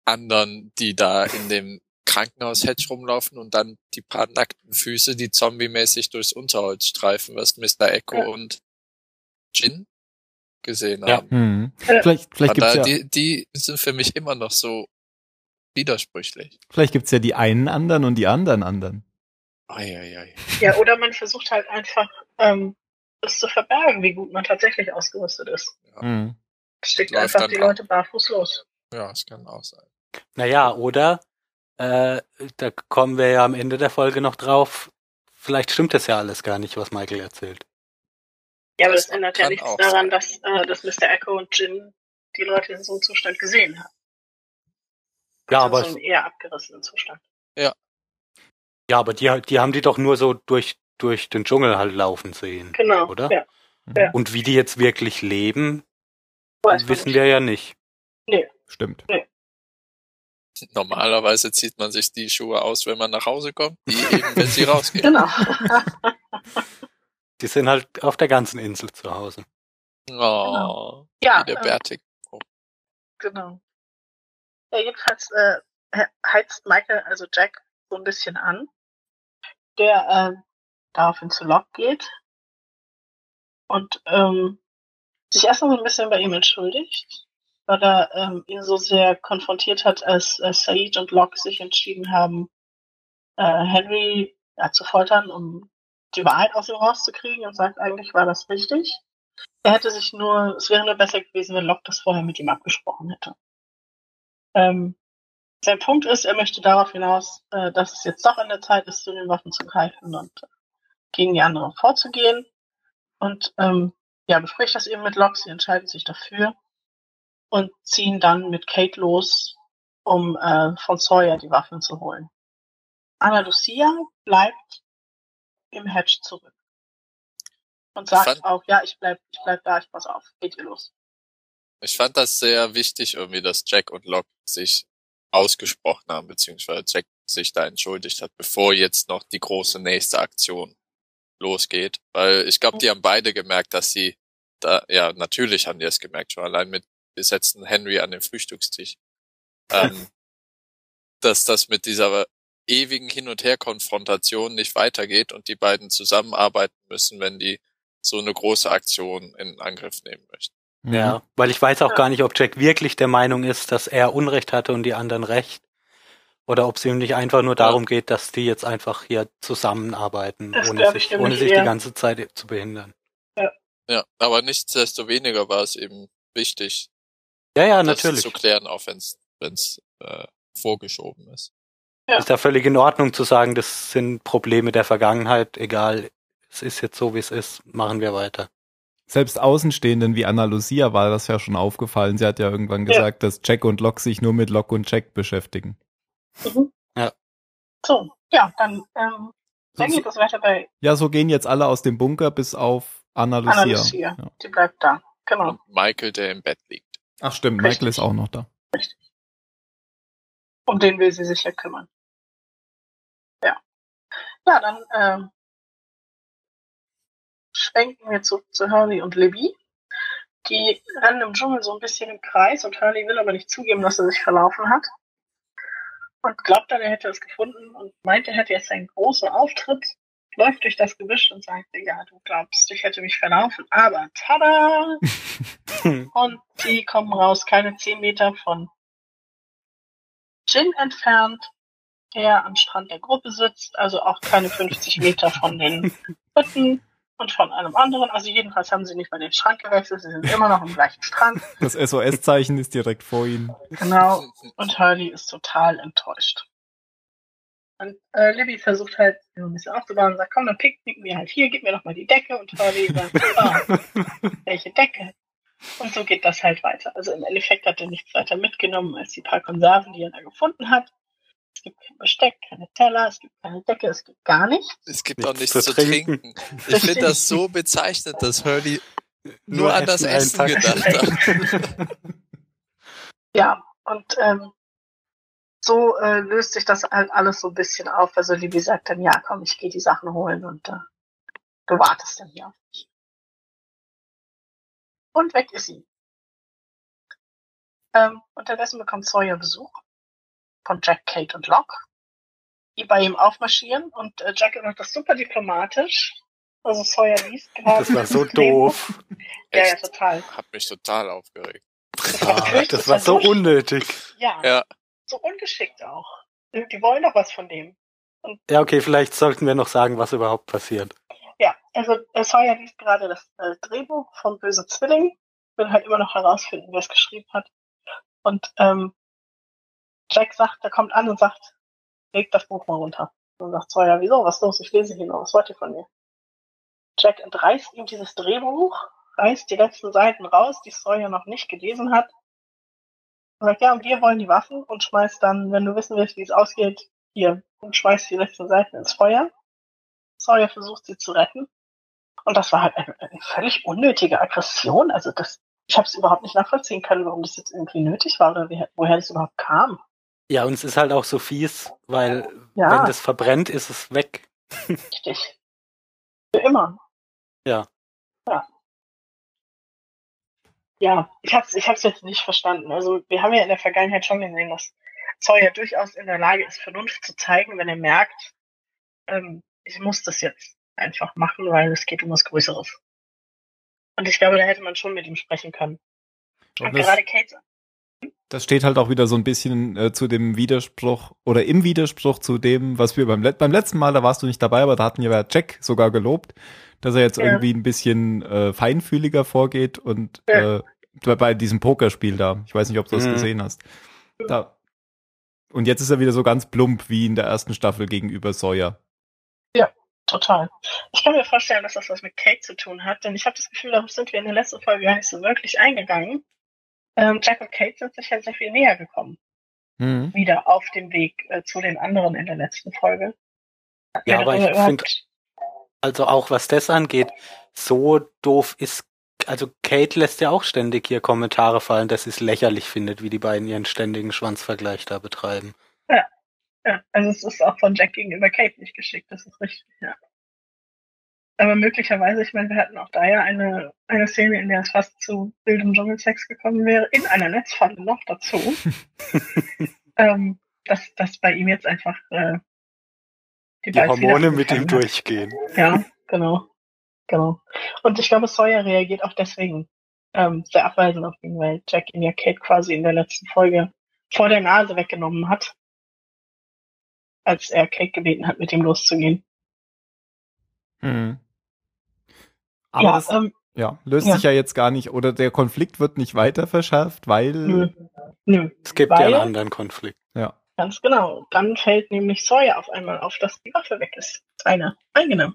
anderen, die da in dem Krankenhaus-Hedge rumlaufen und dann die paar nackten Füße, die zombie-mäßig durchs Unterholz streifen, was Mr. Echo Ja. und Jin gesehen Ja. haben. Hm. Vielleicht, vielleicht gibt's da, ja, die, die sind für mich immer noch so widersprüchlich. vielleicht gibt's ja die einen anderen und die anderen anderen. Eieiei. Ja, oder man versucht halt einfach, ähm, das zu verbergen, wie gut man tatsächlich ausgerüstet ist. Hm. Schickt Läuft einfach die. Leute barfuß los. Ja, das kann auch sein. Naja, oder äh, da kommen wir ja am Ende der Folge noch drauf. Vielleicht stimmt das ja alles gar nicht, was Michael erzählt. Ja, aber Das das ändert ja nichts daran, sein. dass, äh, dass Mr. Echo und Jin die Leute in so einem Zustand gesehen haben. Ja, Also aber so einem eher abgerissenen Zustand. ja, aber die, die haben die doch nur so durch durch den Dschungel halt laufen sehen, Genau. oder? Ja. Ja. Und wie die jetzt wirklich leben, Weiß wissen wir ja nicht. Stimmt. Normalerweise zieht man sich die Schuhe aus, wenn man nach Hause kommt, die eben, wenn sie rausgehen. Genau. Die sind halt auf der ganzen Insel zu Hause. Oh, ja, wie der ähm, Bärtig. genau. Ja, jedenfalls äh, he- heizt Michael, also Jack, so ein bisschen an, der ähm, daraufhin zu Locke geht und ähm, sich erstmal so ein bisschen bei ihm entschuldigt, weil er ähm, ihn so sehr konfrontiert hat, als, als Said und Locke sich entschieden haben, äh, Henry ja, zu foltern, um die Wahrheit aus ihm rauszukriegen und sagt, eigentlich war das richtig. Er hätte sich nur, es wäre nur besser gewesen, wenn Locke das vorher mit ihm abgesprochen hätte. Ähm, sein Punkt ist, er möchte darauf hinaus, äh, dass es jetzt doch an der Zeit ist, zu den Waffen zu greifen und gegen die anderen vorzugehen. Und ähm, ja, bespricht das eben mit Locke, sie entscheiden sich dafür und ziehen dann mit Kate los, um äh, von Sawyer die Waffen zu holen. Anna Lucia bleibt im Hedge zurück. Und sagt Fand- auch, ja, ich bleib, ich bleib da, ich pass auf, geht ihr los. Ich fand das sehr wichtig irgendwie, dass Jack und Locke sich ausgesprochen haben, beziehungsweise Jack sich da entschuldigt hat, bevor jetzt noch die große nächste Aktion losgeht. Weil ich glaube, die haben beide gemerkt, dass sie da, ja, natürlich haben die es gemerkt, schon allein mit besetzten Henry an dem Frühstückstisch. Ähm, dass das mit dieser ewigen Hin- und Her-Konfrontation nicht weitergeht und die beiden zusammenarbeiten müssen, wenn die so eine große Aktion in Angriff nehmen möchten. Ja, weil ich weiß auch Ja. gar nicht, ob Jack wirklich der Meinung ist, dass er Unrecht hatte und die anderen Recht. Oder ob es ihm nicht einfach nur darum geht, dass die jetzt einfach hier zusammenarbeiten, Das ohne sich, ohne sich eher. die ganze Zeit zu behindern. Ja, aber nichtsdestoweniger war es eben wichtig, Ja, ja, das natürlich. zu klären, auch wenn es äh, vorgeschoben ist. Ja. Ist ja völlig in Ordnung zu sagen, das sind Probleme der Vergangenheit, egal, es ist jetzt so, wie es ist, machen wir weiter. Selbst Außenstehenden wie Anna Lucia war das ja schon aufgefallen. Sie hat ja irgendwann Ja. gesagt, dass Jack und Locke sich nur mit Locke und Jack beschäftigen. Mhm. Ja. So, ja, dann, ähm, dann geht es weiter bei ja, so gehen jetzt alle aus dem Bunker bis auf Anna Lucia. Anna Lucia. Ja. Die bleibt da. Genau. Und Michael, der im Bett liegt. Ach stimmt, Richtig. Michael ist auch noch da. Um den will sie sich ja kümmern. Ja. Ja, dann ähm, schwenken wir zu, zu Hurley und Libby. Die rennen im Dschungel so ein bisschen im Kreis und Hurley will aber nicht zugeben, dass er sich verlaufen hat. Und glaubt dann, er hätte es gefunden und meint, er hätte jetzt einen großen Auftritt, läuft durch das Gebüsch und sagt, ja, du glaubst, ich hätte mich verlaufen, aber tada! Und sie kommen raus, keine zehn Meter von Jin entfernt, der am Strand der Gruppe sitzt, also auch keine 50 Meter von den Hütten und von einem anderen. Also jedenfalls haben sie nicht mal den Strand gewechselt, sie sind immer noch am gleichen Strand. Das SOS-Zeichen ist direkt vor ihnen. Genau. Und Hurley ist total enttäuscht. Und äh, Libby versucht halt so ein bisschen aufzubauen und sagt, komm, dann picknicken wir halt hier, gib mir doch mal die Decke. Und Hurley sagt, oh, welche Decke? Und so geht das halt weiter. Also im Endeffekt hat er nichts weiter mitgenommen als die paar Konserven, die er da gefunden hat. Es gibt kein Besteck, keine Teller, es gibt keine Decke, es gibt gar nichts. Es gibt Nichts auch nichts zu zu trinken. trinken. Ich finde das so bezeichnet, dass Hurley nur, an das Essen gedacht hat. Ja, und ähm, so äh, löst sich das halt alles so ein bisschen auf. Also Libby sagt dann, ja, komm, ich gehe die Sachen holen und äh, du wartest dann hier auf mich. Und weg ist sie. Ähm, unterdessen bekommt Sawyer Besuch von Jack, Kate und Locke. die bei ihm aufmarschieren und äh, Jack macht das super diplomatisch. Also Sawyer liest gerade. Das war so doof. Ja, ja, total. hat mich total aufgeregt. Das war, Ah, das war so unnötig. Ja, Ja, so ungeschickt auch. Die, wollen doch was von dem. Ja, okay, vielleicht sollten wir noch sagen, was überhaupt passiert. Ja, also äh, Sawyer liest gerade das äh, Drehbuch vom Böse Zwilling, will halt immer noch herausfinden, wer es geschrieben hat. Und ähm, Jack sagt, er kommt an und sagt, leg das Buch mal runter. Und sagt Sawyer, wieso, was ist los? Ich lese hier noch, was wollt ihr von mir? Jack entreißt ihm dieses Drehbuch, reißt die letzten Seiten raus, die Sawyer noch nicht gelesen hat. Und sagt, ja, und wir wollen die Waffen und schmeißt dann, wenn du wissen willst, wie es ausgeht, hier, und schmeißt die letzten Seiten ins Feuer. Sawyer versucht sie zu retten. Und das war halt eine, eine völlig unnötige Aggression. Also das, ich habe es überhaupt nicht nachvollziehen können, warum das jetzt irgendwie nötig war oder wie, woher das überhaupt kam. Ja, und es ist halt auch so fies, weil Ja. wenn das verbrennt, ist es weg. Richtig. Für immer. Ja. Ja. Ja, ich hab's, ich hab's jetzt nicht verstanden. Also wir haben ja in der Vergangenheit schon gesehen, dass Sawyer durchaus in der Lage ist, Vernunft zu zeigen, wenn er merkt, ähm, ich muss das jetzt einfach machen, weil es geht um was Größeres. Und ich glaube, da hätte man schon mit ihm sprechen können. Und Und gerade Kate, das steht halt auch wieder so ein bisschen äh, zu dem Widerspruch oder im Widerspruch zu dem, was wir beim, Let beim letzten Mal, da warst du nicht dabei, aber da hatten wir ja Jack sogar gelobt, dass er jetzt Ja. irgendwie ein bisschen äh, feinfühliger vorgeht und Ja. äh, bei- diesem Pokerspiel da, ich weiß nicht, ob du das Mhm. gesehen hast. Da. Und jetzt ist er wieder so ganz plump wie in der ersten Staffel gegenüber Sawyer. Total. Ich kann mir vorstellen, dass das was mit Kate zu tun hat, denn ich habe das Gefühl, darauf sind wir in der letzten Folge gar nicht so wirklich eingegangen. Ähm, Jack und Kate sind sich ja sehr viel näher gekommen, Mhm. wieder auf dem Weg äh, zu den anderen in der letzten Folge. Ja, aber er ich finde, also auch was das angeht, so doof ist, also Kate lässt ja auch ständig hier Kommentare fallen, dass sie es lächerlich findet, wie die beiden ihren ständigen Schwanzvergleich da betreiben. Ja, also es ist auch von Jack gegenüber Kate nicht geschickt, das ist richtig, ja. Aber möglicherweise, ich meine, wir hatten auch da ja eine, eine Szene, in der es fast zu wildem Dschungelsex gekommen wäre, in einer Netzfalle noch dazu. ähm, dass, dass bei ihm jetzt einfach äh, Die Balls Hormone mit ihm hat. durchgehen. Ja, genau. Genau. Und ich glaube, Sawyer reagiert auch deswegen ähm, sehr abweisend auf ihn, weil Jack ihn ja Kate quasi in der letzten Folge vor der Nase weggenommen hat, als er Kate gebeten hat, mit ihm loszugehen. Mhm. Aber ja, das ähm, ja, löst ja. sich ja jetzt gar nicht, oder der Konflikt wird nicht weiter verschärft, weil nö. Nö, Es gibt ja Weil- einen anderen Konflikt. ja. ganz genau. Dann fällt nämlich Sawyer auf einmal auf, dass die Waffe weg ist. Seine eigene.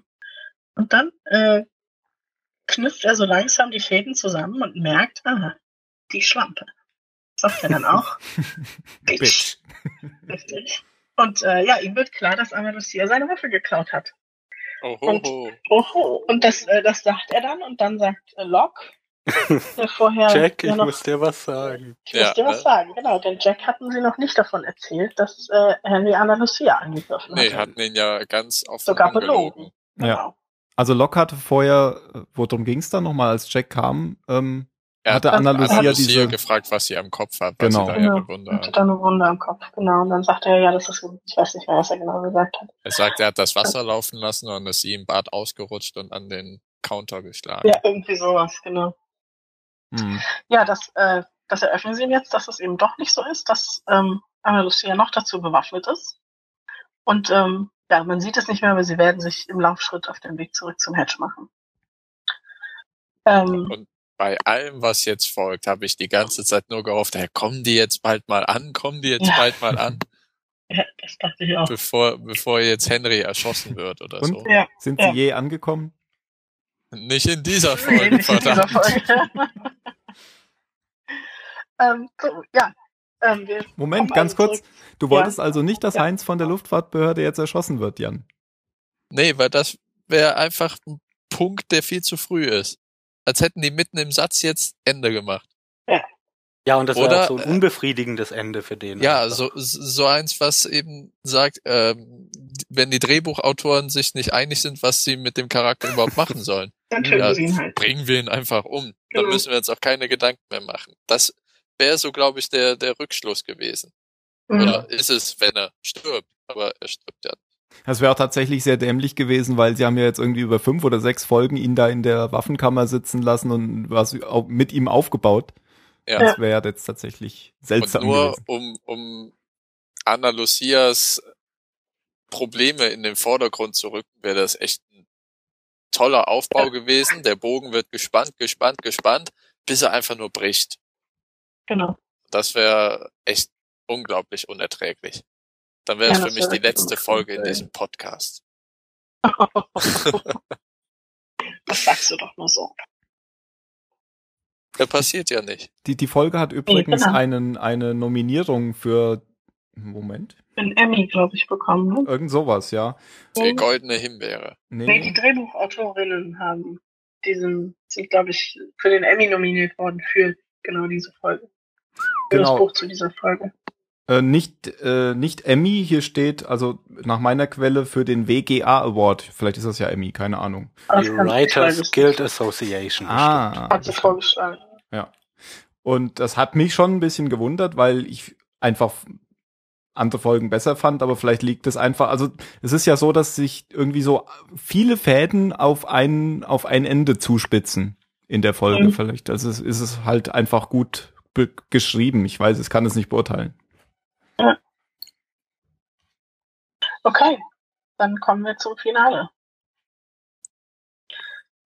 Und dann äh, knüpft er so langsam die Fäden zusammen und merkt, aha, die Schlampe. Sagt er dann auch. Bitch. Richtig. Und äh, ja, ihm wird klar, dass Amalucia seine Waffe geklaut hat. Oho. Oho. Und das, äh, das sagt er dann und dann sagt äh, Locke, vorher Jack, ja ich noch, muss dir was sagen. ich muss dir Ja, was ne? sagen, genau, denn Jack hatten sie noch nicht davon erzählt, dass äh, Henry Andalusia angegriffen Nee, hatte. hatten ihn ja ganz offen Sogar angelogen. belogen. Ja. Genau. Also Locke hatte vorher, äh, worum ging es da nochmal, als Jack kam, ähm, Er hatte hat Anna Lucia Lucia diese, gefragt, was sie am Kopf hat, was Genau. sie da Genau. ja Und bewundert. hat dann eine Wunde am Kopf, genau. Und dann sagt er, ja, das ist, ich weiß nicht mehr, was er genau gesagt hat. Er sagt, er hat das Wasser laufen lassen und ist ihm im Bad ausgerutscht und an den Counter geschlagen. Ja, irgendwie sowas, genau. Hm. Ja, das, äh, das eröffnen sie ihm jetzt, dass es eben doch nicht so ist, dass ähm, Anna Lucia noch dazu bewaffnet ist. Und ähm, ja, man sieht es nicht mehr, aber sie werden sich im Laufschritt auf den Weg zurück zum Hedge machen. Ähm, Und bei allem, was jetzt folgt, habe ich die ganze Zeit nur gehofft, hey, kommen die jetzt bald mal an, kommen die jetzt Ja. bald mal an, ja, das dachte ich auch. bevor, bevor jetzt Henry erschossen wird oder Und? so. Ja, sind Ja. sie je angekommen? Nicht in dieser nee, Folge, nicht in dieser verdammt. Folge. ähm, so, ja. Ähm, wir Moment, ganz kurz. zurück. Du wolltest also nicht, dass Ja. Heinz von der Luftfahrtbehörde jetzt erschossen wird, Jan. Nee, weil das wäre einfach ein Punkt, der viel zu früh ist. Als hätten die mitten im Satz jetzt Ende gemacht. Ja, und das war Oder, auch so ein äh, unbefriedigendes Ende für den. Ja, einfach. so, so eins, was eben sagt, ähm, wenn die Drehbuchautoren sich nicht einig sind, was sie mit dem Charakter überhaupt machen sollen, Dann Ja, halt. bringen wir ihn einfach um. Dann Genau. müssen wir uns auch keine Gedanken mehr machen. Das wäre so, glaube ich, der, der Rückschluss gewesen. Mhm. Oder ist es, wenn er stirbt? Aber er stirbt ja. Das wäre auch tatsächlich sehr dämlich gewesen, weil sie haben ja jetzt irgendwie über fünf oder sechs Folgen ihn da in der Waffenkammer sitzen lassen und was mit ihm aufgebaut. Ja. Das wäre jetzt tatsächlich Und seltsam nur gewesen. um, um Anna Lucias Probleme in den Vordergrund zu rücken, wäre das echt ein toller Aufbau gewesen. Der Bogen wird gespannt, gespannt, gespannt, bis er einfach nur bricht. Genau. Das wäre echt unglaublich unerträglich. Dann wäre Ja, es für das mich die letzte Folge in diesem Podcast. das sagst du doch nur so. Der passiert ja nicht. Die, die Folge hat übrigens genau. einen, eine Nominierung für, Moment, Ein Emmy, glaube ich, bekommen, ne? irgend sowas, ja. Für Mhm. goldene Himbeere. Nee, Nee, die Drehbuchautorinnen haben diesen, sind, glaube ich, für den Emmy nominiert worden für genau diese Folge. Für Genau. das Buch zu dieser Folge. Äh, nicht, äh, nicht Emmy, hier steht, also nach meiner Quelle für den WGA Award. Vielleicht ist das ja Emmy, keine Ahnung. Aber Die Writers Guild. Association. bestimmt. Ah, Hat sie vorgeschlagen. und das hat mich schon ein bisschen gewundert, weil ich einfach andere Folgen besser fand, aber vielleicht liegt es einfach, also es ist ja so, dass sich irgendwie so viele Fäden auf ein, auf ein Ende zuspitzen in der Folge Mhm. vielleicht. Also es ist es halt einfach gut be- geschrieben. Ich weiß, ich kann es nicht beurteilen. Okay, dann kommen wir zum Finale.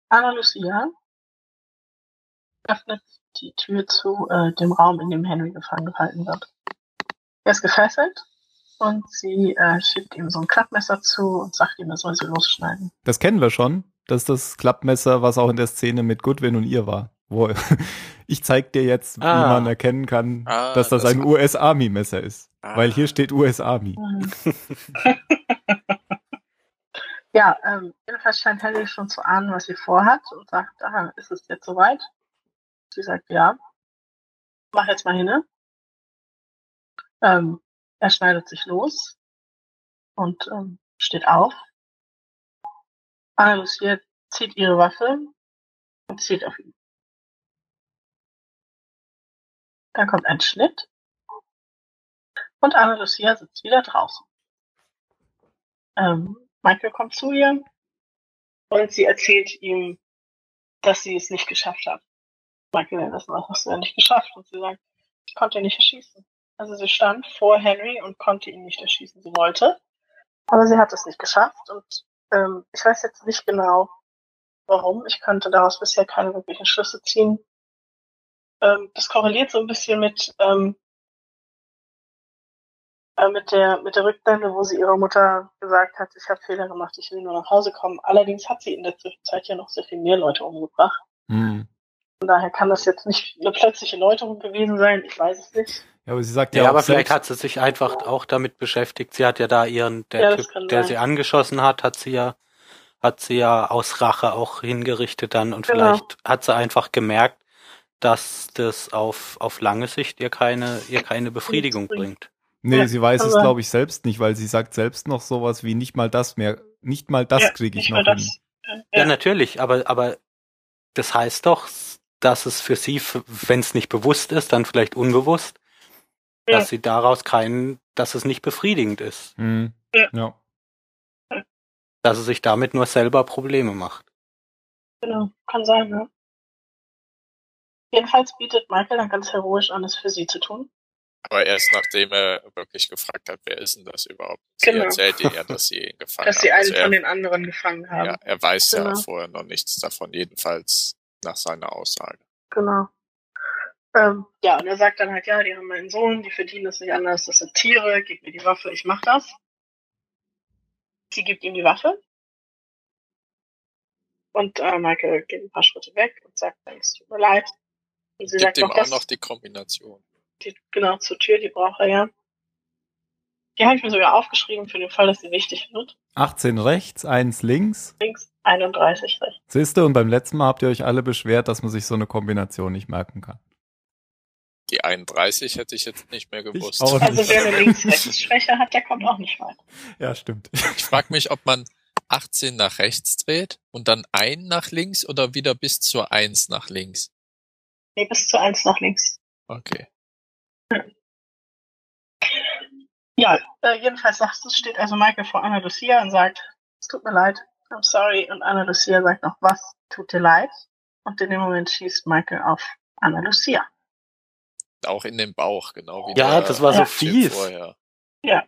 Anna Lucia öffnet die Tür zu äh, dem Raum, in dem Henry gefangen gehalten wird. Er ist gefesselt und sie äh, schiebt ihm so ein Klappmesser zu und sagt ihm, er soll sie losschneiden. Das kennen wir schon. Das ist das Klappmesser, was auch in der Szene mit Goodwin und ihr war. Wo ich zeig dir jetzt, wie Ah. man erkennen kann, Ah, dass das, das ein war- US Army Messer ist. Ah. Weil hier steht US Army. Ja, ähm, jedenfalls scheint Henry schon zu ahnen, was sie vorhat und sagt, aha, ist es jetzt soweit? Sie sagt, ja. Mach jetzt mal hin. ne? Ähm, er schneidet sich los und ähm, steht auf. Anna Lucia zieht ihre Waffe und zielt auf ihn. Dann kommt ein Schnitt und Anna Lucia sitzt wieder draußen. Ähm, Michael kommt zu ihr und sie erzählt ihm, dass sie es nicht geschafft hat. Michael, das hast du ja nicht geschafft. Und sie sagt, ich konnte ihn nicht erschießen. Also sie stand vor Henry und konnte ihn nicht erschießen. Sie wollte, aber sie hat es nicht geschafft. Und ähm, ich weiß jetzt nicht genau, warum. Ich konnte daraus bisher keine wirklichen Schlüsse ziehen. Ähm, das korreliert so ein bisschen mit ähm, äh, mit der mit der Rückblende, wo sie ihrer Mutter gesagt hat, ich habe Fehler gemacht, ich will nur nach Hause kommen. Allerdings hat sie in der Zwischenzeit ja noch sehr viel mehr Leute umgebracht. Hm. Von daher kann das jetzt nicht eine plötzliche Läuterung gewesen sein. Ich weiß es nicht. Ja, aber sie sagt ja, Ja, auch aber vielleicht hat sie sich einfach auch damit beschäftigt. Sie hat ja da ihren, der Ja, Typ, der sein. sie angeschossen hat, hat sie ja, hat sie ja aus Rache auch hingerichtet dann und Genau. vielleicht hat sie einfach gemerkt, dass das auf, auf lange Sicht ihr keine, ihr keine Befriedigung bringt. Nee, sie weiß kann es glaube ich selbst nicht, weil sie sagt selbst noch sowas wie nicht mal das mehr, nicht mal das Ja, kriege ich noch hin. Ja, Ja, natürlich, aber, aber das heißt doch, dass es für sie, wenn es nicht bewusst ist, dann vielleicht unbewusst, Ja. dass sie daraus keinen, dass es nicht befriedigend ist. Hm. Ja. ja. Dass sie sich damit nur selber Probleme macht. genau. Kann sein, ne? Jedenfalls bietet Michael dann ganz heroisch an, es für sie zu tun. Aber erst nachdem er wirklich gefragt hat, wer ist denn das überhaupt? Sie Genau. erzählte ihr, dass sie ihn gefangen Dass sie haben. einen Also von er, den anderen gefangen haben. ja, er weiß ja Genau. vorher noch nichts davon, jedenfalls nach seiner Aussage. Genau. Ähm, ja, und er sagt dann halt, ja, die haben meinen Sohn, die verdienen das nicht anders, das sind Tiere, gib mir die Waffe, ich mach das. Sie gibt ihm die Waffe. Und äh, Michael geht ein paar Schritte weg und sagt dann, es tut mir leid. Und sie Gibt sagt ihm auch noch die Kombination. Die, genau, zur Tür, die braucht er ja. Die habe ich mir sogar aufgeschrieben für den Fall, dass sie wichtig wird. 18 rechts, 1 links. Links 31 rechts. Siehste, und beim letzten Mal habt ihr euch alle beschwert, dass man sich so eine Kombination nicht merken kann. Die 31 hätte ich jetzt nicht mehr gewusst. auch Also nicht. wer eine Links-Rechts-Schwäche hat, der kommt auch nicht weit. Ja, stimmt. Ich frage mich, ob man 18 nach rechts dreht und dann ein nach links oder wieder bis zur 1 nach links. Nee, bis zu eins nach links. Okay. Ja, äh, jedenfalls sagt es, steht also Michael vor Anna Lucia und sagt, es tut mir leid, I'm sorry. Und Anna Lucia sagt noch, was tut dir leid? Und in dem Moment schießt Michael auf Anna Lucia. Auch in den Bauch, genau wie Ja, der das war so Ja. Fies. Vorher. Ja.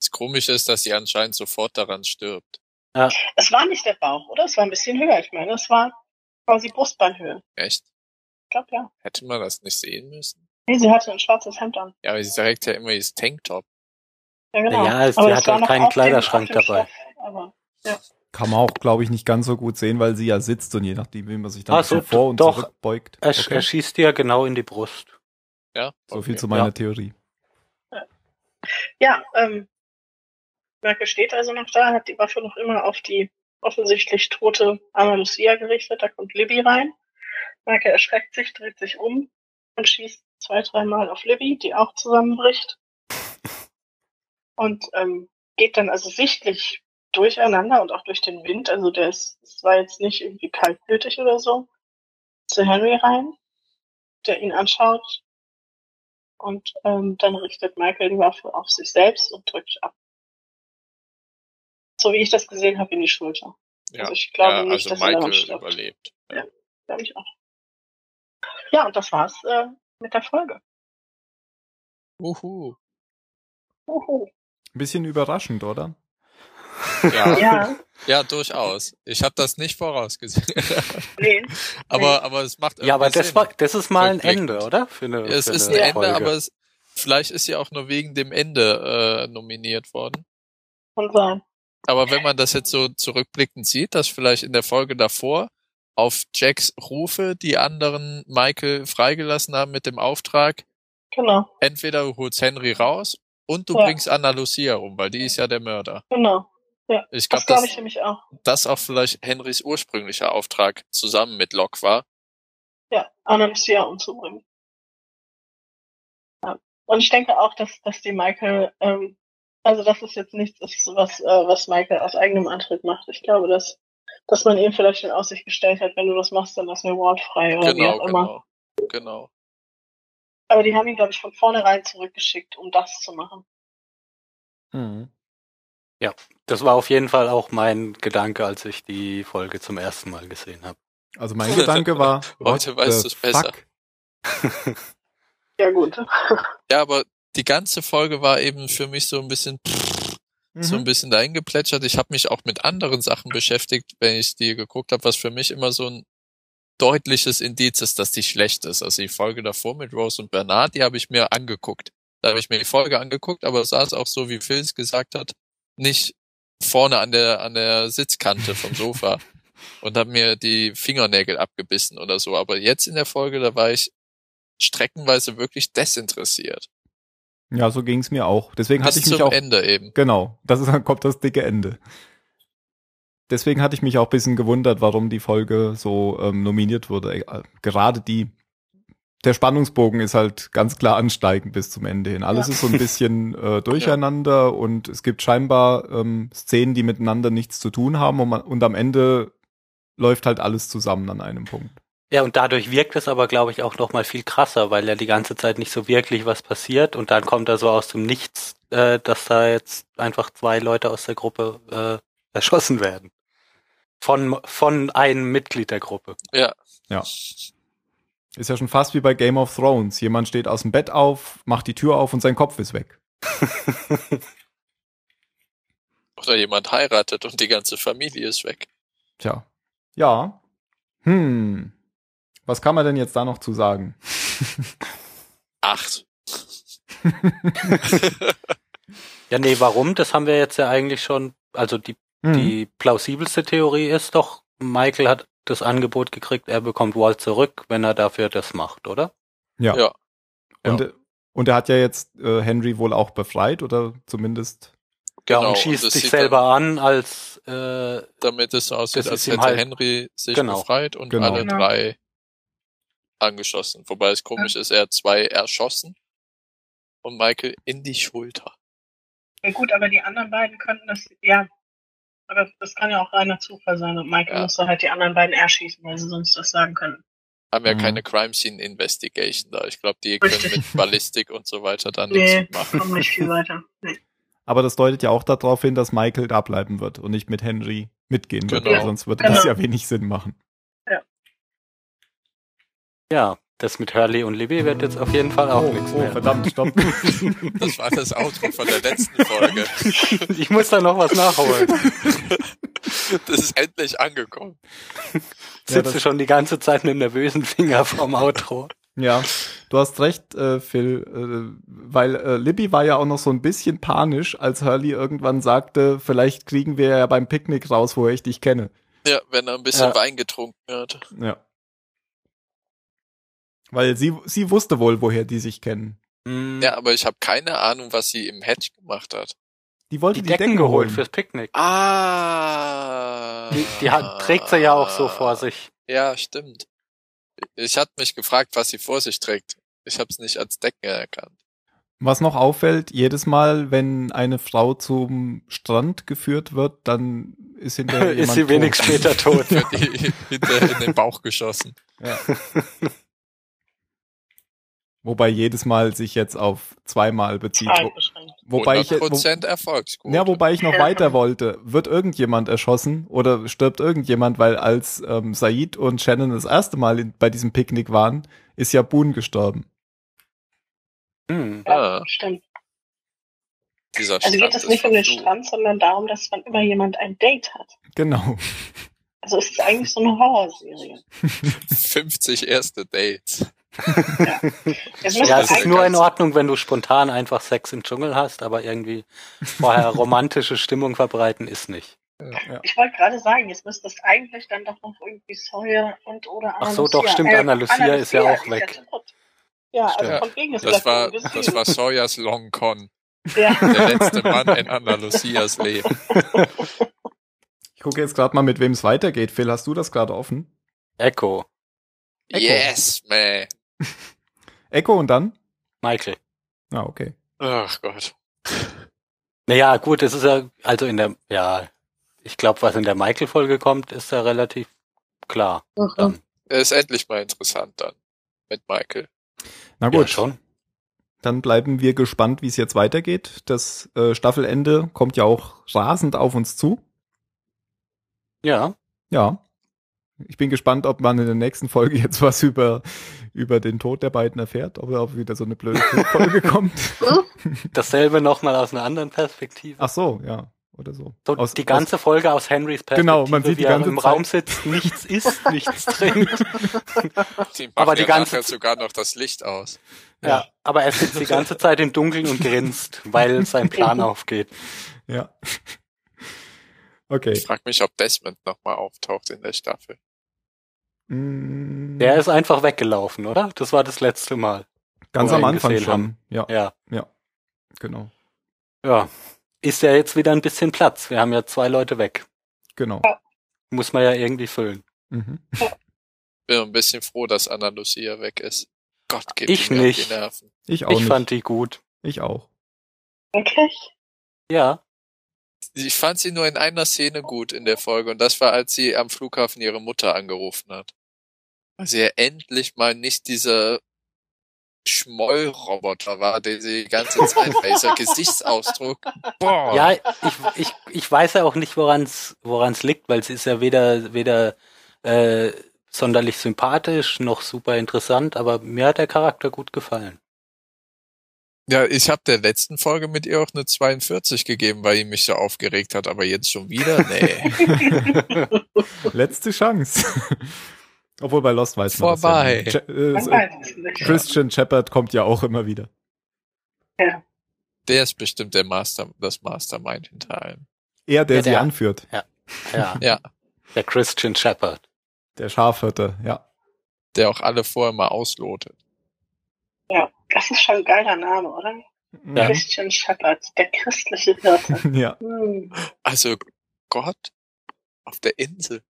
Das Komische ist, dass sie anscheinend sofort daran stirbt. Es war nicht der Bauch, oder? Es war ein bisschen höher. Ich meine, es war quasi Brustbeinhöhe. Echt? Ich glaube, ja. Hätte man das nicht sehen müssen? Nee, sie hatte ein schwarzes Hemd an. Ja, aber sie trägt ja immer dieses Tanktop. Ja, genau. Ja, Aber sie das halt noch keinen Kleiderschrank dabei. Stoff, aber Kann man auch, glaube ich, nicht ganz so gut sehen, weil sie ja sitzt und je nachdem, wie man sich dann so, vor und doch. zurückbeugt. Er, Okay. er schießt dir genau in die Brust. Ja? So viel Okay. zu meiner Ja. Theorie. Ja, ähm, Merkel steht also noch da, hat die Waffe noch immer auf die offensichtlich tote Anna Lucia gerichtet. Da kommt Libby rein. Merkel erschreckt sich, dreht sich um und schießt zwei, dreimal auf Libby, die auch zusammenbricht. Und ähm, geht dann also sichtlich durcheinander und auch durch den Wind. Also der ist, es war jetzt nicht irgendwie kaltblütig oder so. Zu Henry rein, der ihn anschaut und ähm, dann richtet Michael die Waffe auf sich selbst und drückt ab. So wie ich das gesehen habe, in die Schulter. Ja, Also ich glaube ja, nicht, also dass er Michael stirbt. überlebt. Glaube ich auch. Ja, und das war's äh, mit der Folge. Uhu. Uhu. Ein bisschen überraschend, oder? Ja, Ja, ja, durchaus. Ich habe das nicht vorausgesehen. nee. aber, aber es macht Ja, aber das Sinn. war, das ist mal ein. Ende, oder? Für eine, Es für ist ein eine Ende, Folge. aber es, vielleicht ist sie auch nur wegen dem Ende äh, nominiert worden. Kann sein. Aber wenn man das jetzt so zurückblickend sieht, dass vielleicht in der Folge davor auf Jacks Rufe die anderen Michael freigelassen haben mit dem Auftrag, Genau, entweder du holst Henry raus und du Ja. bringst Anna Lucia rum, weil die ist ja der Mörder. genau. Ich Das glaube, glaube dass ich nämlich auch. das auch vielleicht Henrys ursprünglicher Auftrag zusammen mit Locke war. Ja, Anna Lucia umzubringen. Ja. Und ich denke auch, dass, dass die Michael, ähm, also das ist jetzt nichts, ist, was, äh, was Michael aus eigenem Antritt macht. Ich glaube, dass, dass man ihm vielleicht in Aussicht gestellt hat, wenn du das machst, dann lassen wir Ward frei oder wie Genau, auch immer. genau, genau. Aber die haben ihn, glaube ich, von vornherein zurückgeschickt, um das zu machen. Mhm. Das war auf jeden Fall auch mein Gedanke, als ich die Folge zum ersten Mal gesehen habe. Also mein Gedanke war, Heute weißt the du's besser. Ja, gut. Ja, aber die ganze Folge war eben für mich so ein bisschen so ein Mhm. bisschen dahin geplätschert. Ich habe mich auch mit anderen Sachen beschäftigt, wenn ich die geguckt habe, was für mich immer so ein deutliches Indiz ist, dass die schlecht ist. Also die Folge davor mit Rose und Bernard, die habe ich mir angeguckt. Da habe ich mir die Folge angeguckt, aber saß auch so, wie Phil es gesagt hat, nicht vorne an der an der Sitzkante vom Sofa und habe mir die Fingernägel abgebissen oder so. Aber jetzt in der Folge, da war ich streckenweise wirklich desinteressiert. Ja, so ging's mir auch. Deswegen hatte Bis ich mich zum auch Ende eben. Genau, das ist, dann kommt das dicke Ende. Deswegen hatte ich mich auch ein bisschen gewundert, warum die Folge so ähm, nominiert wurde. Äh, Gerade die. Der Spannungsbogen ist halt ganz klar ansteigend bis zum Ende hin. Alles Ja. ist so ein bisschen äh, durcheinander und es gibt scheinbar ähm, Szenen, die miteinander nichts zu tun haben und, man, und am Ende läuft halt alles zusammen an einem Punkt. Ja, und dadurch wirkt es aber, glaube ich, auch noch mal viel krasser, weil ja die ganze Zeit nicht so wirklich was passiert und dann kommt da so aus dem Nichts, äh, dass da jetzt einfach zwei Leute aus der Gruppe äh, erschossen werden. Von, von einem Mitglied der Gruppe. Ja, Ja. Ist ja schon fast wie bei Game of Thrones. Jemand steht aus dem Bett auf, macht die Tür auf und sein Kopf ist weg. oder jemand heiratet und die ganze Familie ist weg. Tja. Ja. Hm. Was kann man denn jetzt da noch zu sagen? Acht. Ja, nee, warum? Das haben wir jetzt ja eigentlich schon, also die, Hm. die plausibelste Theorie ist doch, Michael hat das Angebot gekriegt, er bekommt Walt zurück, wenn er dafür das macht, oder? ja. Ja. Und, äh, und er hat ja jetzt äh, Henry wohl auch befreit oder zumindest. Ja, Genau, und schießt und sich selber an, als äh, Damit es so aussieht, als hätte halt- Henry sich genau. befreit und Genau. alle Genau. drei angeschossen. Wobei es komisch ist, er hat zwei erschossen und Michael in die Schulter. Ja, gut, aber die anderen beiden könnten das, ja. Aber das kann ja auch reiner Zufall sein und Michael Ja. musste halt die anderen beiden erschießen, weil sie sonst das sagen können. haben ja Mhm. keine Crime Scene Investigation da. Ich glaube, die können mit Ballistik und so weiter dann Nee, nichts machen. kommen nicht viel weiter. Nee. Aber das deutet ja auch darauf hin, dass Michael da bleiben wird und nicht mit Henry mitgehen wird. Genau. weil Sonst würde das Genau. ja wenig Sinn machen. Ja, das mit Hurley und Libby wird jetzt auf jeden Fall auch oh, nichts oh, mehr. verdammt, stopp. Das war das Outro von der letzten Folge. Ich muss da noch was nachholen. Das ist endlich angekommen. Ja, Sitze das- schon die ganze Zeit mit einem nervösen Finger vorm Outro. Ja, du hast recht, äh, Phil, äh, weil äh, Libby war ja auch noch so ein bisschen panisch, als Hurley irgendwann sagte, vielleicht kriegen wir ja beim Picknick raus, woher ich dich kenne. Ja, wenn er ein bisschen Ja. Wein getrunken hat. Ja. Weil sie, sie wusste wohl, woher die sich kennen. Hm, Ja, aber ich habe keine Ahnung, was sie im Hedge gemacht hat. Die wollte die die, Decken geholt fürs Picknick. Ah. Die, die hat, trägt sie ja auch so vor sich. Ja, stimmt. Ich hatte mich gefragt, was sie vor sich trägt. Ich habe es nicht als Decken erkannt. Was noch auffällt, jedes Mal, wenn eine Frau zum Strand geführt wird, dann ist hinterher Ist jemand sie wenig tot. später tot. Wird die hinter in den Bauch geschossen. Ja. Wobei jedes Mal sich jetzt auf zweimal bezieht. Wo, wobei ich, wo, 100% Erfolgsquote. ja, wobei ich noch weiter wollte. Wird irgendjemand erschossen oder stirbt irgendjemand, weil als ähm, Said und Shannon das erste Mal in, bei diesem Picknick waren, ist ja Boone gestorben. Hm. Ja, Ah. stimmt. Dieser Also geht es nicht um den. Strand, sondern darum, dass wann immer jemand ein Date hat. Genau. Also es ist eigentlich so eine Horrorserie. 50 erste Dates. Es Ja, es ist nur in Ordnung, wenn du spontan einfach Sex im Dschungel hast, aber irgendwie vorher romantische Stimmung verbreiten ist nicht. ich wollte gerade sagen, jetzt müsste es eigentlich dann doch noch irgendwie Sawyer und oder Ach Anna so, doch, stimmt, Anna Lucia ist ja auch weg. Ja, also Stimmt. von wegen ist Das vielleicht war, das war Sawyers Long Con. ja. Der letzte Mann in Andalusias Leben. Ich gucke jetzt gerade mal, mit wem es weitergeht. Phil, hast du das gerade offen? Echo, Echo. Yes, man. Echo und dann? Michael. Ah, okay. Ach Gott. Naja, gut, es ist ja, also in der, ja, ich glaube, was in der Michael-Folge kommt, ist ja relativ klar. Dann. Er ist endlich mal interessant dann. Mit Michael. Na Ja, gut, schon. dann bleiben wir gespannt, wie es jetzt weitergeht. Das äh, Staffelende kommt ja auch rasend auf uns zu. Ja. Ja. Ich bin gespannt, ob man in der nächsten Folge jetzt was über, über den Tod der beiden erfährt, ob ob wieder so eine blöde Folge kommt. Dasselbe nochmal aus einer anderen Perspektive. Ach so, ja. Oder so. So, Aus- die ganze Folge aus Henrys Perspektive, Genau, man sieht wie die er ganze im Zeit- Raum sitzt, nichts isst, nichts trinkt. Die Aber die ja ganze- nachher sogar noch das Licht aus. Ja, aber er sitzt die ganze Zeit im Dunkeln und grinst, weil sein Plan aufgeht. Ja. Okay. Ich frag mich, ob Desmond nochmal auftaucht in der Staffel. Mm, Der ist einfach weggelaufen, oder? Das war das letzte Mal. ganz am Anfang schon. haben. Ja, Ja. genau. Ja. Ist ja jetzt wieder ein bisschen Platz. Wir haben ja zwei Leute weg. Genau. Muss man ja irgendwie füllen. Mhm. Bin ein bisschen froh, dass Anna Lucia weg ist. Gott, geht Ich nicht. die Nerven. Ich auch ich nicht. fand die gut. ich auch. Wirklich? Ja. Ich fand sie nur in einer Szene gut in der Folge und das war, als sie am Flughafen ihre Mutter angerufen hat. Weil sie ja endlich mal nicht dieser Schmollroboter war, der sie die ganze Zeit bei dieser Gesichtsausdruck. Boah. Ja, ich, ich, ich weiß ja auch nicht, woran es woran's liegt, weil sie ist ja weder, weder äh, sonderlich sympathisch noch super interessant, aber mir hat der Charakter gut gefallen. Ja, ich habe der letzten Folge mit ihr auch eine 42 gegeben, weil die mich so aufgeregt hat, aber jetzt schon wieder? Nee. Letzte Chance. Obwohl bei Lost weiß man Vorbei. Das ja nicht. Äh, nicht. Christian Shepard kommt ja auch immer wieder. Der ist bestimmt der Master, das Mastermind hinter allem. Er, der Ja, sie der- anführt. Ja, Ja, der Christian Shepherd. Der Schafhirte, ja. der auch alle vorher mal auslotet. Das ist schon ein geiler Name, oder? Ja. Christian Shepherd, der christliche Hirte. Ja. Hm. Also Gott auf der Insel.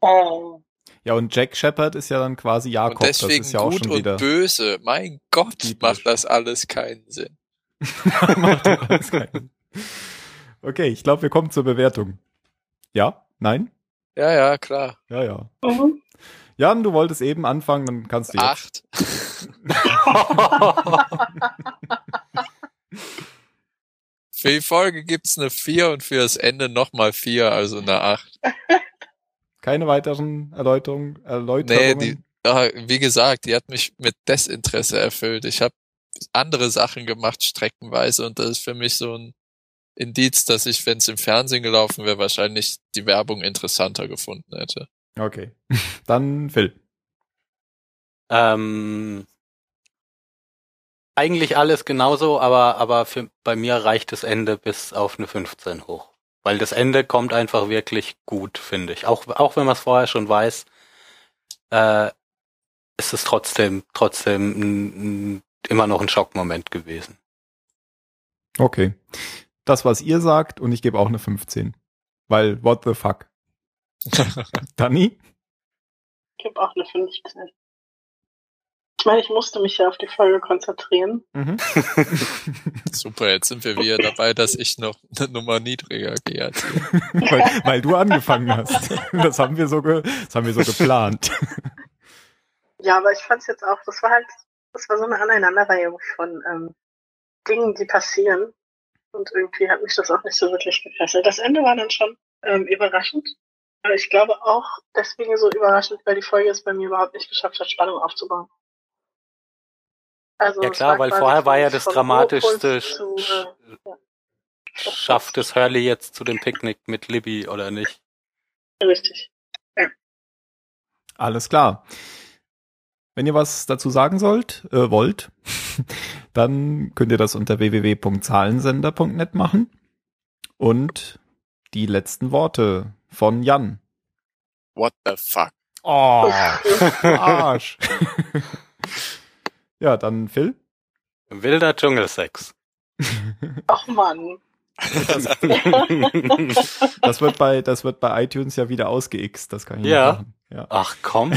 Oh. Ja, und Jack Shepard ist ja dann quasi Jakob. und deswegen das ist ja auch gut schon und wieder. böse. Mein Gott, Biblisch. macht das alles keinen Sinn. Macht alles keinen- okay, ich glaube, wir kommen zur Bewertung. Ja? Nein? Ja, ja, klar. Ja, ja. Mhm. Jan, du wolltest eben anfangen, dann kannst du jetzt. Acht. Für die Folge gibt's eine vier und für das Ende nochmal vier, also eine acht. Keine weiteren Erläuterungen? Nee, Erläuterungen? die, ah, wie gesagt, die hat mich mit Desinteresse erfüllt. Ich habe andere Sachen gemacht, streckenweise, und das ist für mich so ein Indiz, dass ich, wenn es im Fernsehen gelaufen wäre, wahrscheinlich die Werbung interessanter gefunden hätte. Okay. Dann Phil. Ähm, eigentlich alles genauso, aber, aber für, bei mir reicht das Ende bis auf eine 15 hoch. Weil das Ende kommt einfach wirklich gut, finde ich. Auch, auch wenn man es vorher schon weiß, äh, ist es trotzdem, trotzdem n, n, immer noch ein Schockmoment gewesen. Okay. Das, was ihr sagt, und ich gebe auch eine 15. Weil, what the fuck? Dani? Ich gebe auch eine 15. Ich meine, ich musste mich ja auf die Folge konzentrieren. Mhm. Super, jetzt sind wir wieder dabei, dass ich noch eine Nummer niedriger gehe. als weil, weil du angefangen hast. Das haben wir so, ge das haben wir so geplant. Ja, aber ich fand es jetzt auch, das war halt, das war so eine Aneinanderreihung von ähm, Dingen, die passieren. Und irgendwie hat mich das auch nicht so wirklich gefesselt. Das Ende war dann schon ähm, überraschend. Aber ich glaube auch deswegen so überraschend, weil die Folge es bei mir überhaupt nicht geschafft hat, Spannung aufzubauen. Also Ja klar, weil vorher war ja das dramatischste, zu, ja. schafft es Hurley jetzt zu dem Picknick mit Libby oder nicht? Richtig. Alles klar. Wenn ihr was dazu sagen sollt, äh, wollt, dann könnt ihr das unter www.zahlensender.net machen. Und die letzten Worte von Jan. What the fuck? Oh, Arsch. ja, dann Phil. Wilder Dschungelsex. Ach Mann. Das wird bei, das wird bei iTunes ja wieder ausgeixt. Das kann ich Ja. nicht machen. Ja. Ach komm.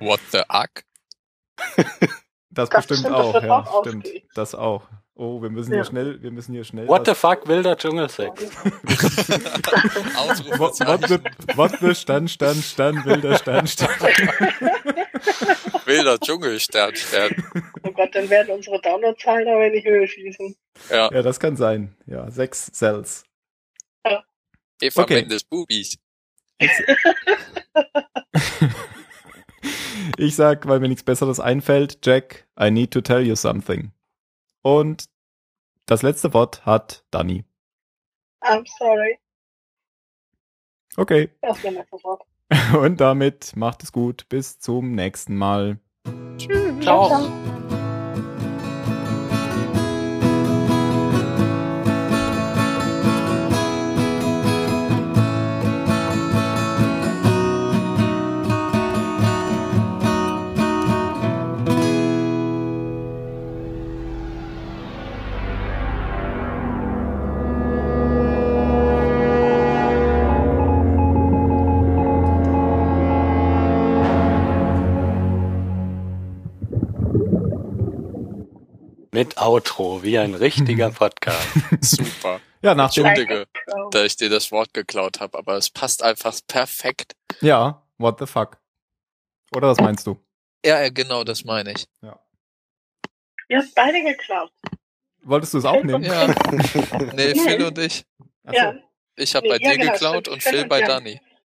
What the fuck? Das, Das bestimmt stimmt, das auch, wird ja, auch stimmt. ausgeixt. Das auch. Oh, wir müssen Ja. hier schnell, wir müssen hier schnell. What the fuck, wilder Dschungelsex? What, what, the, what the Stand, Stand, Stand, wilder Stand, Stand. Wilder Dschungel, Stern, Stern. Oh Gott, dann werden unsere Downloadzahlen aber in die Höhe schießen. Ja, Ja, das kann sein. Ja, sechs Cells. Eva Okay. Mendes Bubis. Ich sag, weil mir nichts Besseres einfällt, Jack, I need to tell you something. Und das letzte Wort hat Dani. I'm sorry. Okay. Das wäre mein Wort. Und damit macht es gut. Bis zum nächsten Mal. Ciao. Mit Outro, wie ein richtiger Podcast. Super. Ja, nach Entschuldige, da ich dir das Wort geklaut habe, aber es passt einfach perfekt. ja, what the fuck. Oder was meinst du? Ja, ja, genau, das meine ich. Ihr habt beide geklaut. Wolltest du es auch nehmen? Ja. Nee, Phil und ich. Ach so. Ja. Ich habe Nee, bei ja, dir genau, geklaut stimmt. und Phil bei. Dani.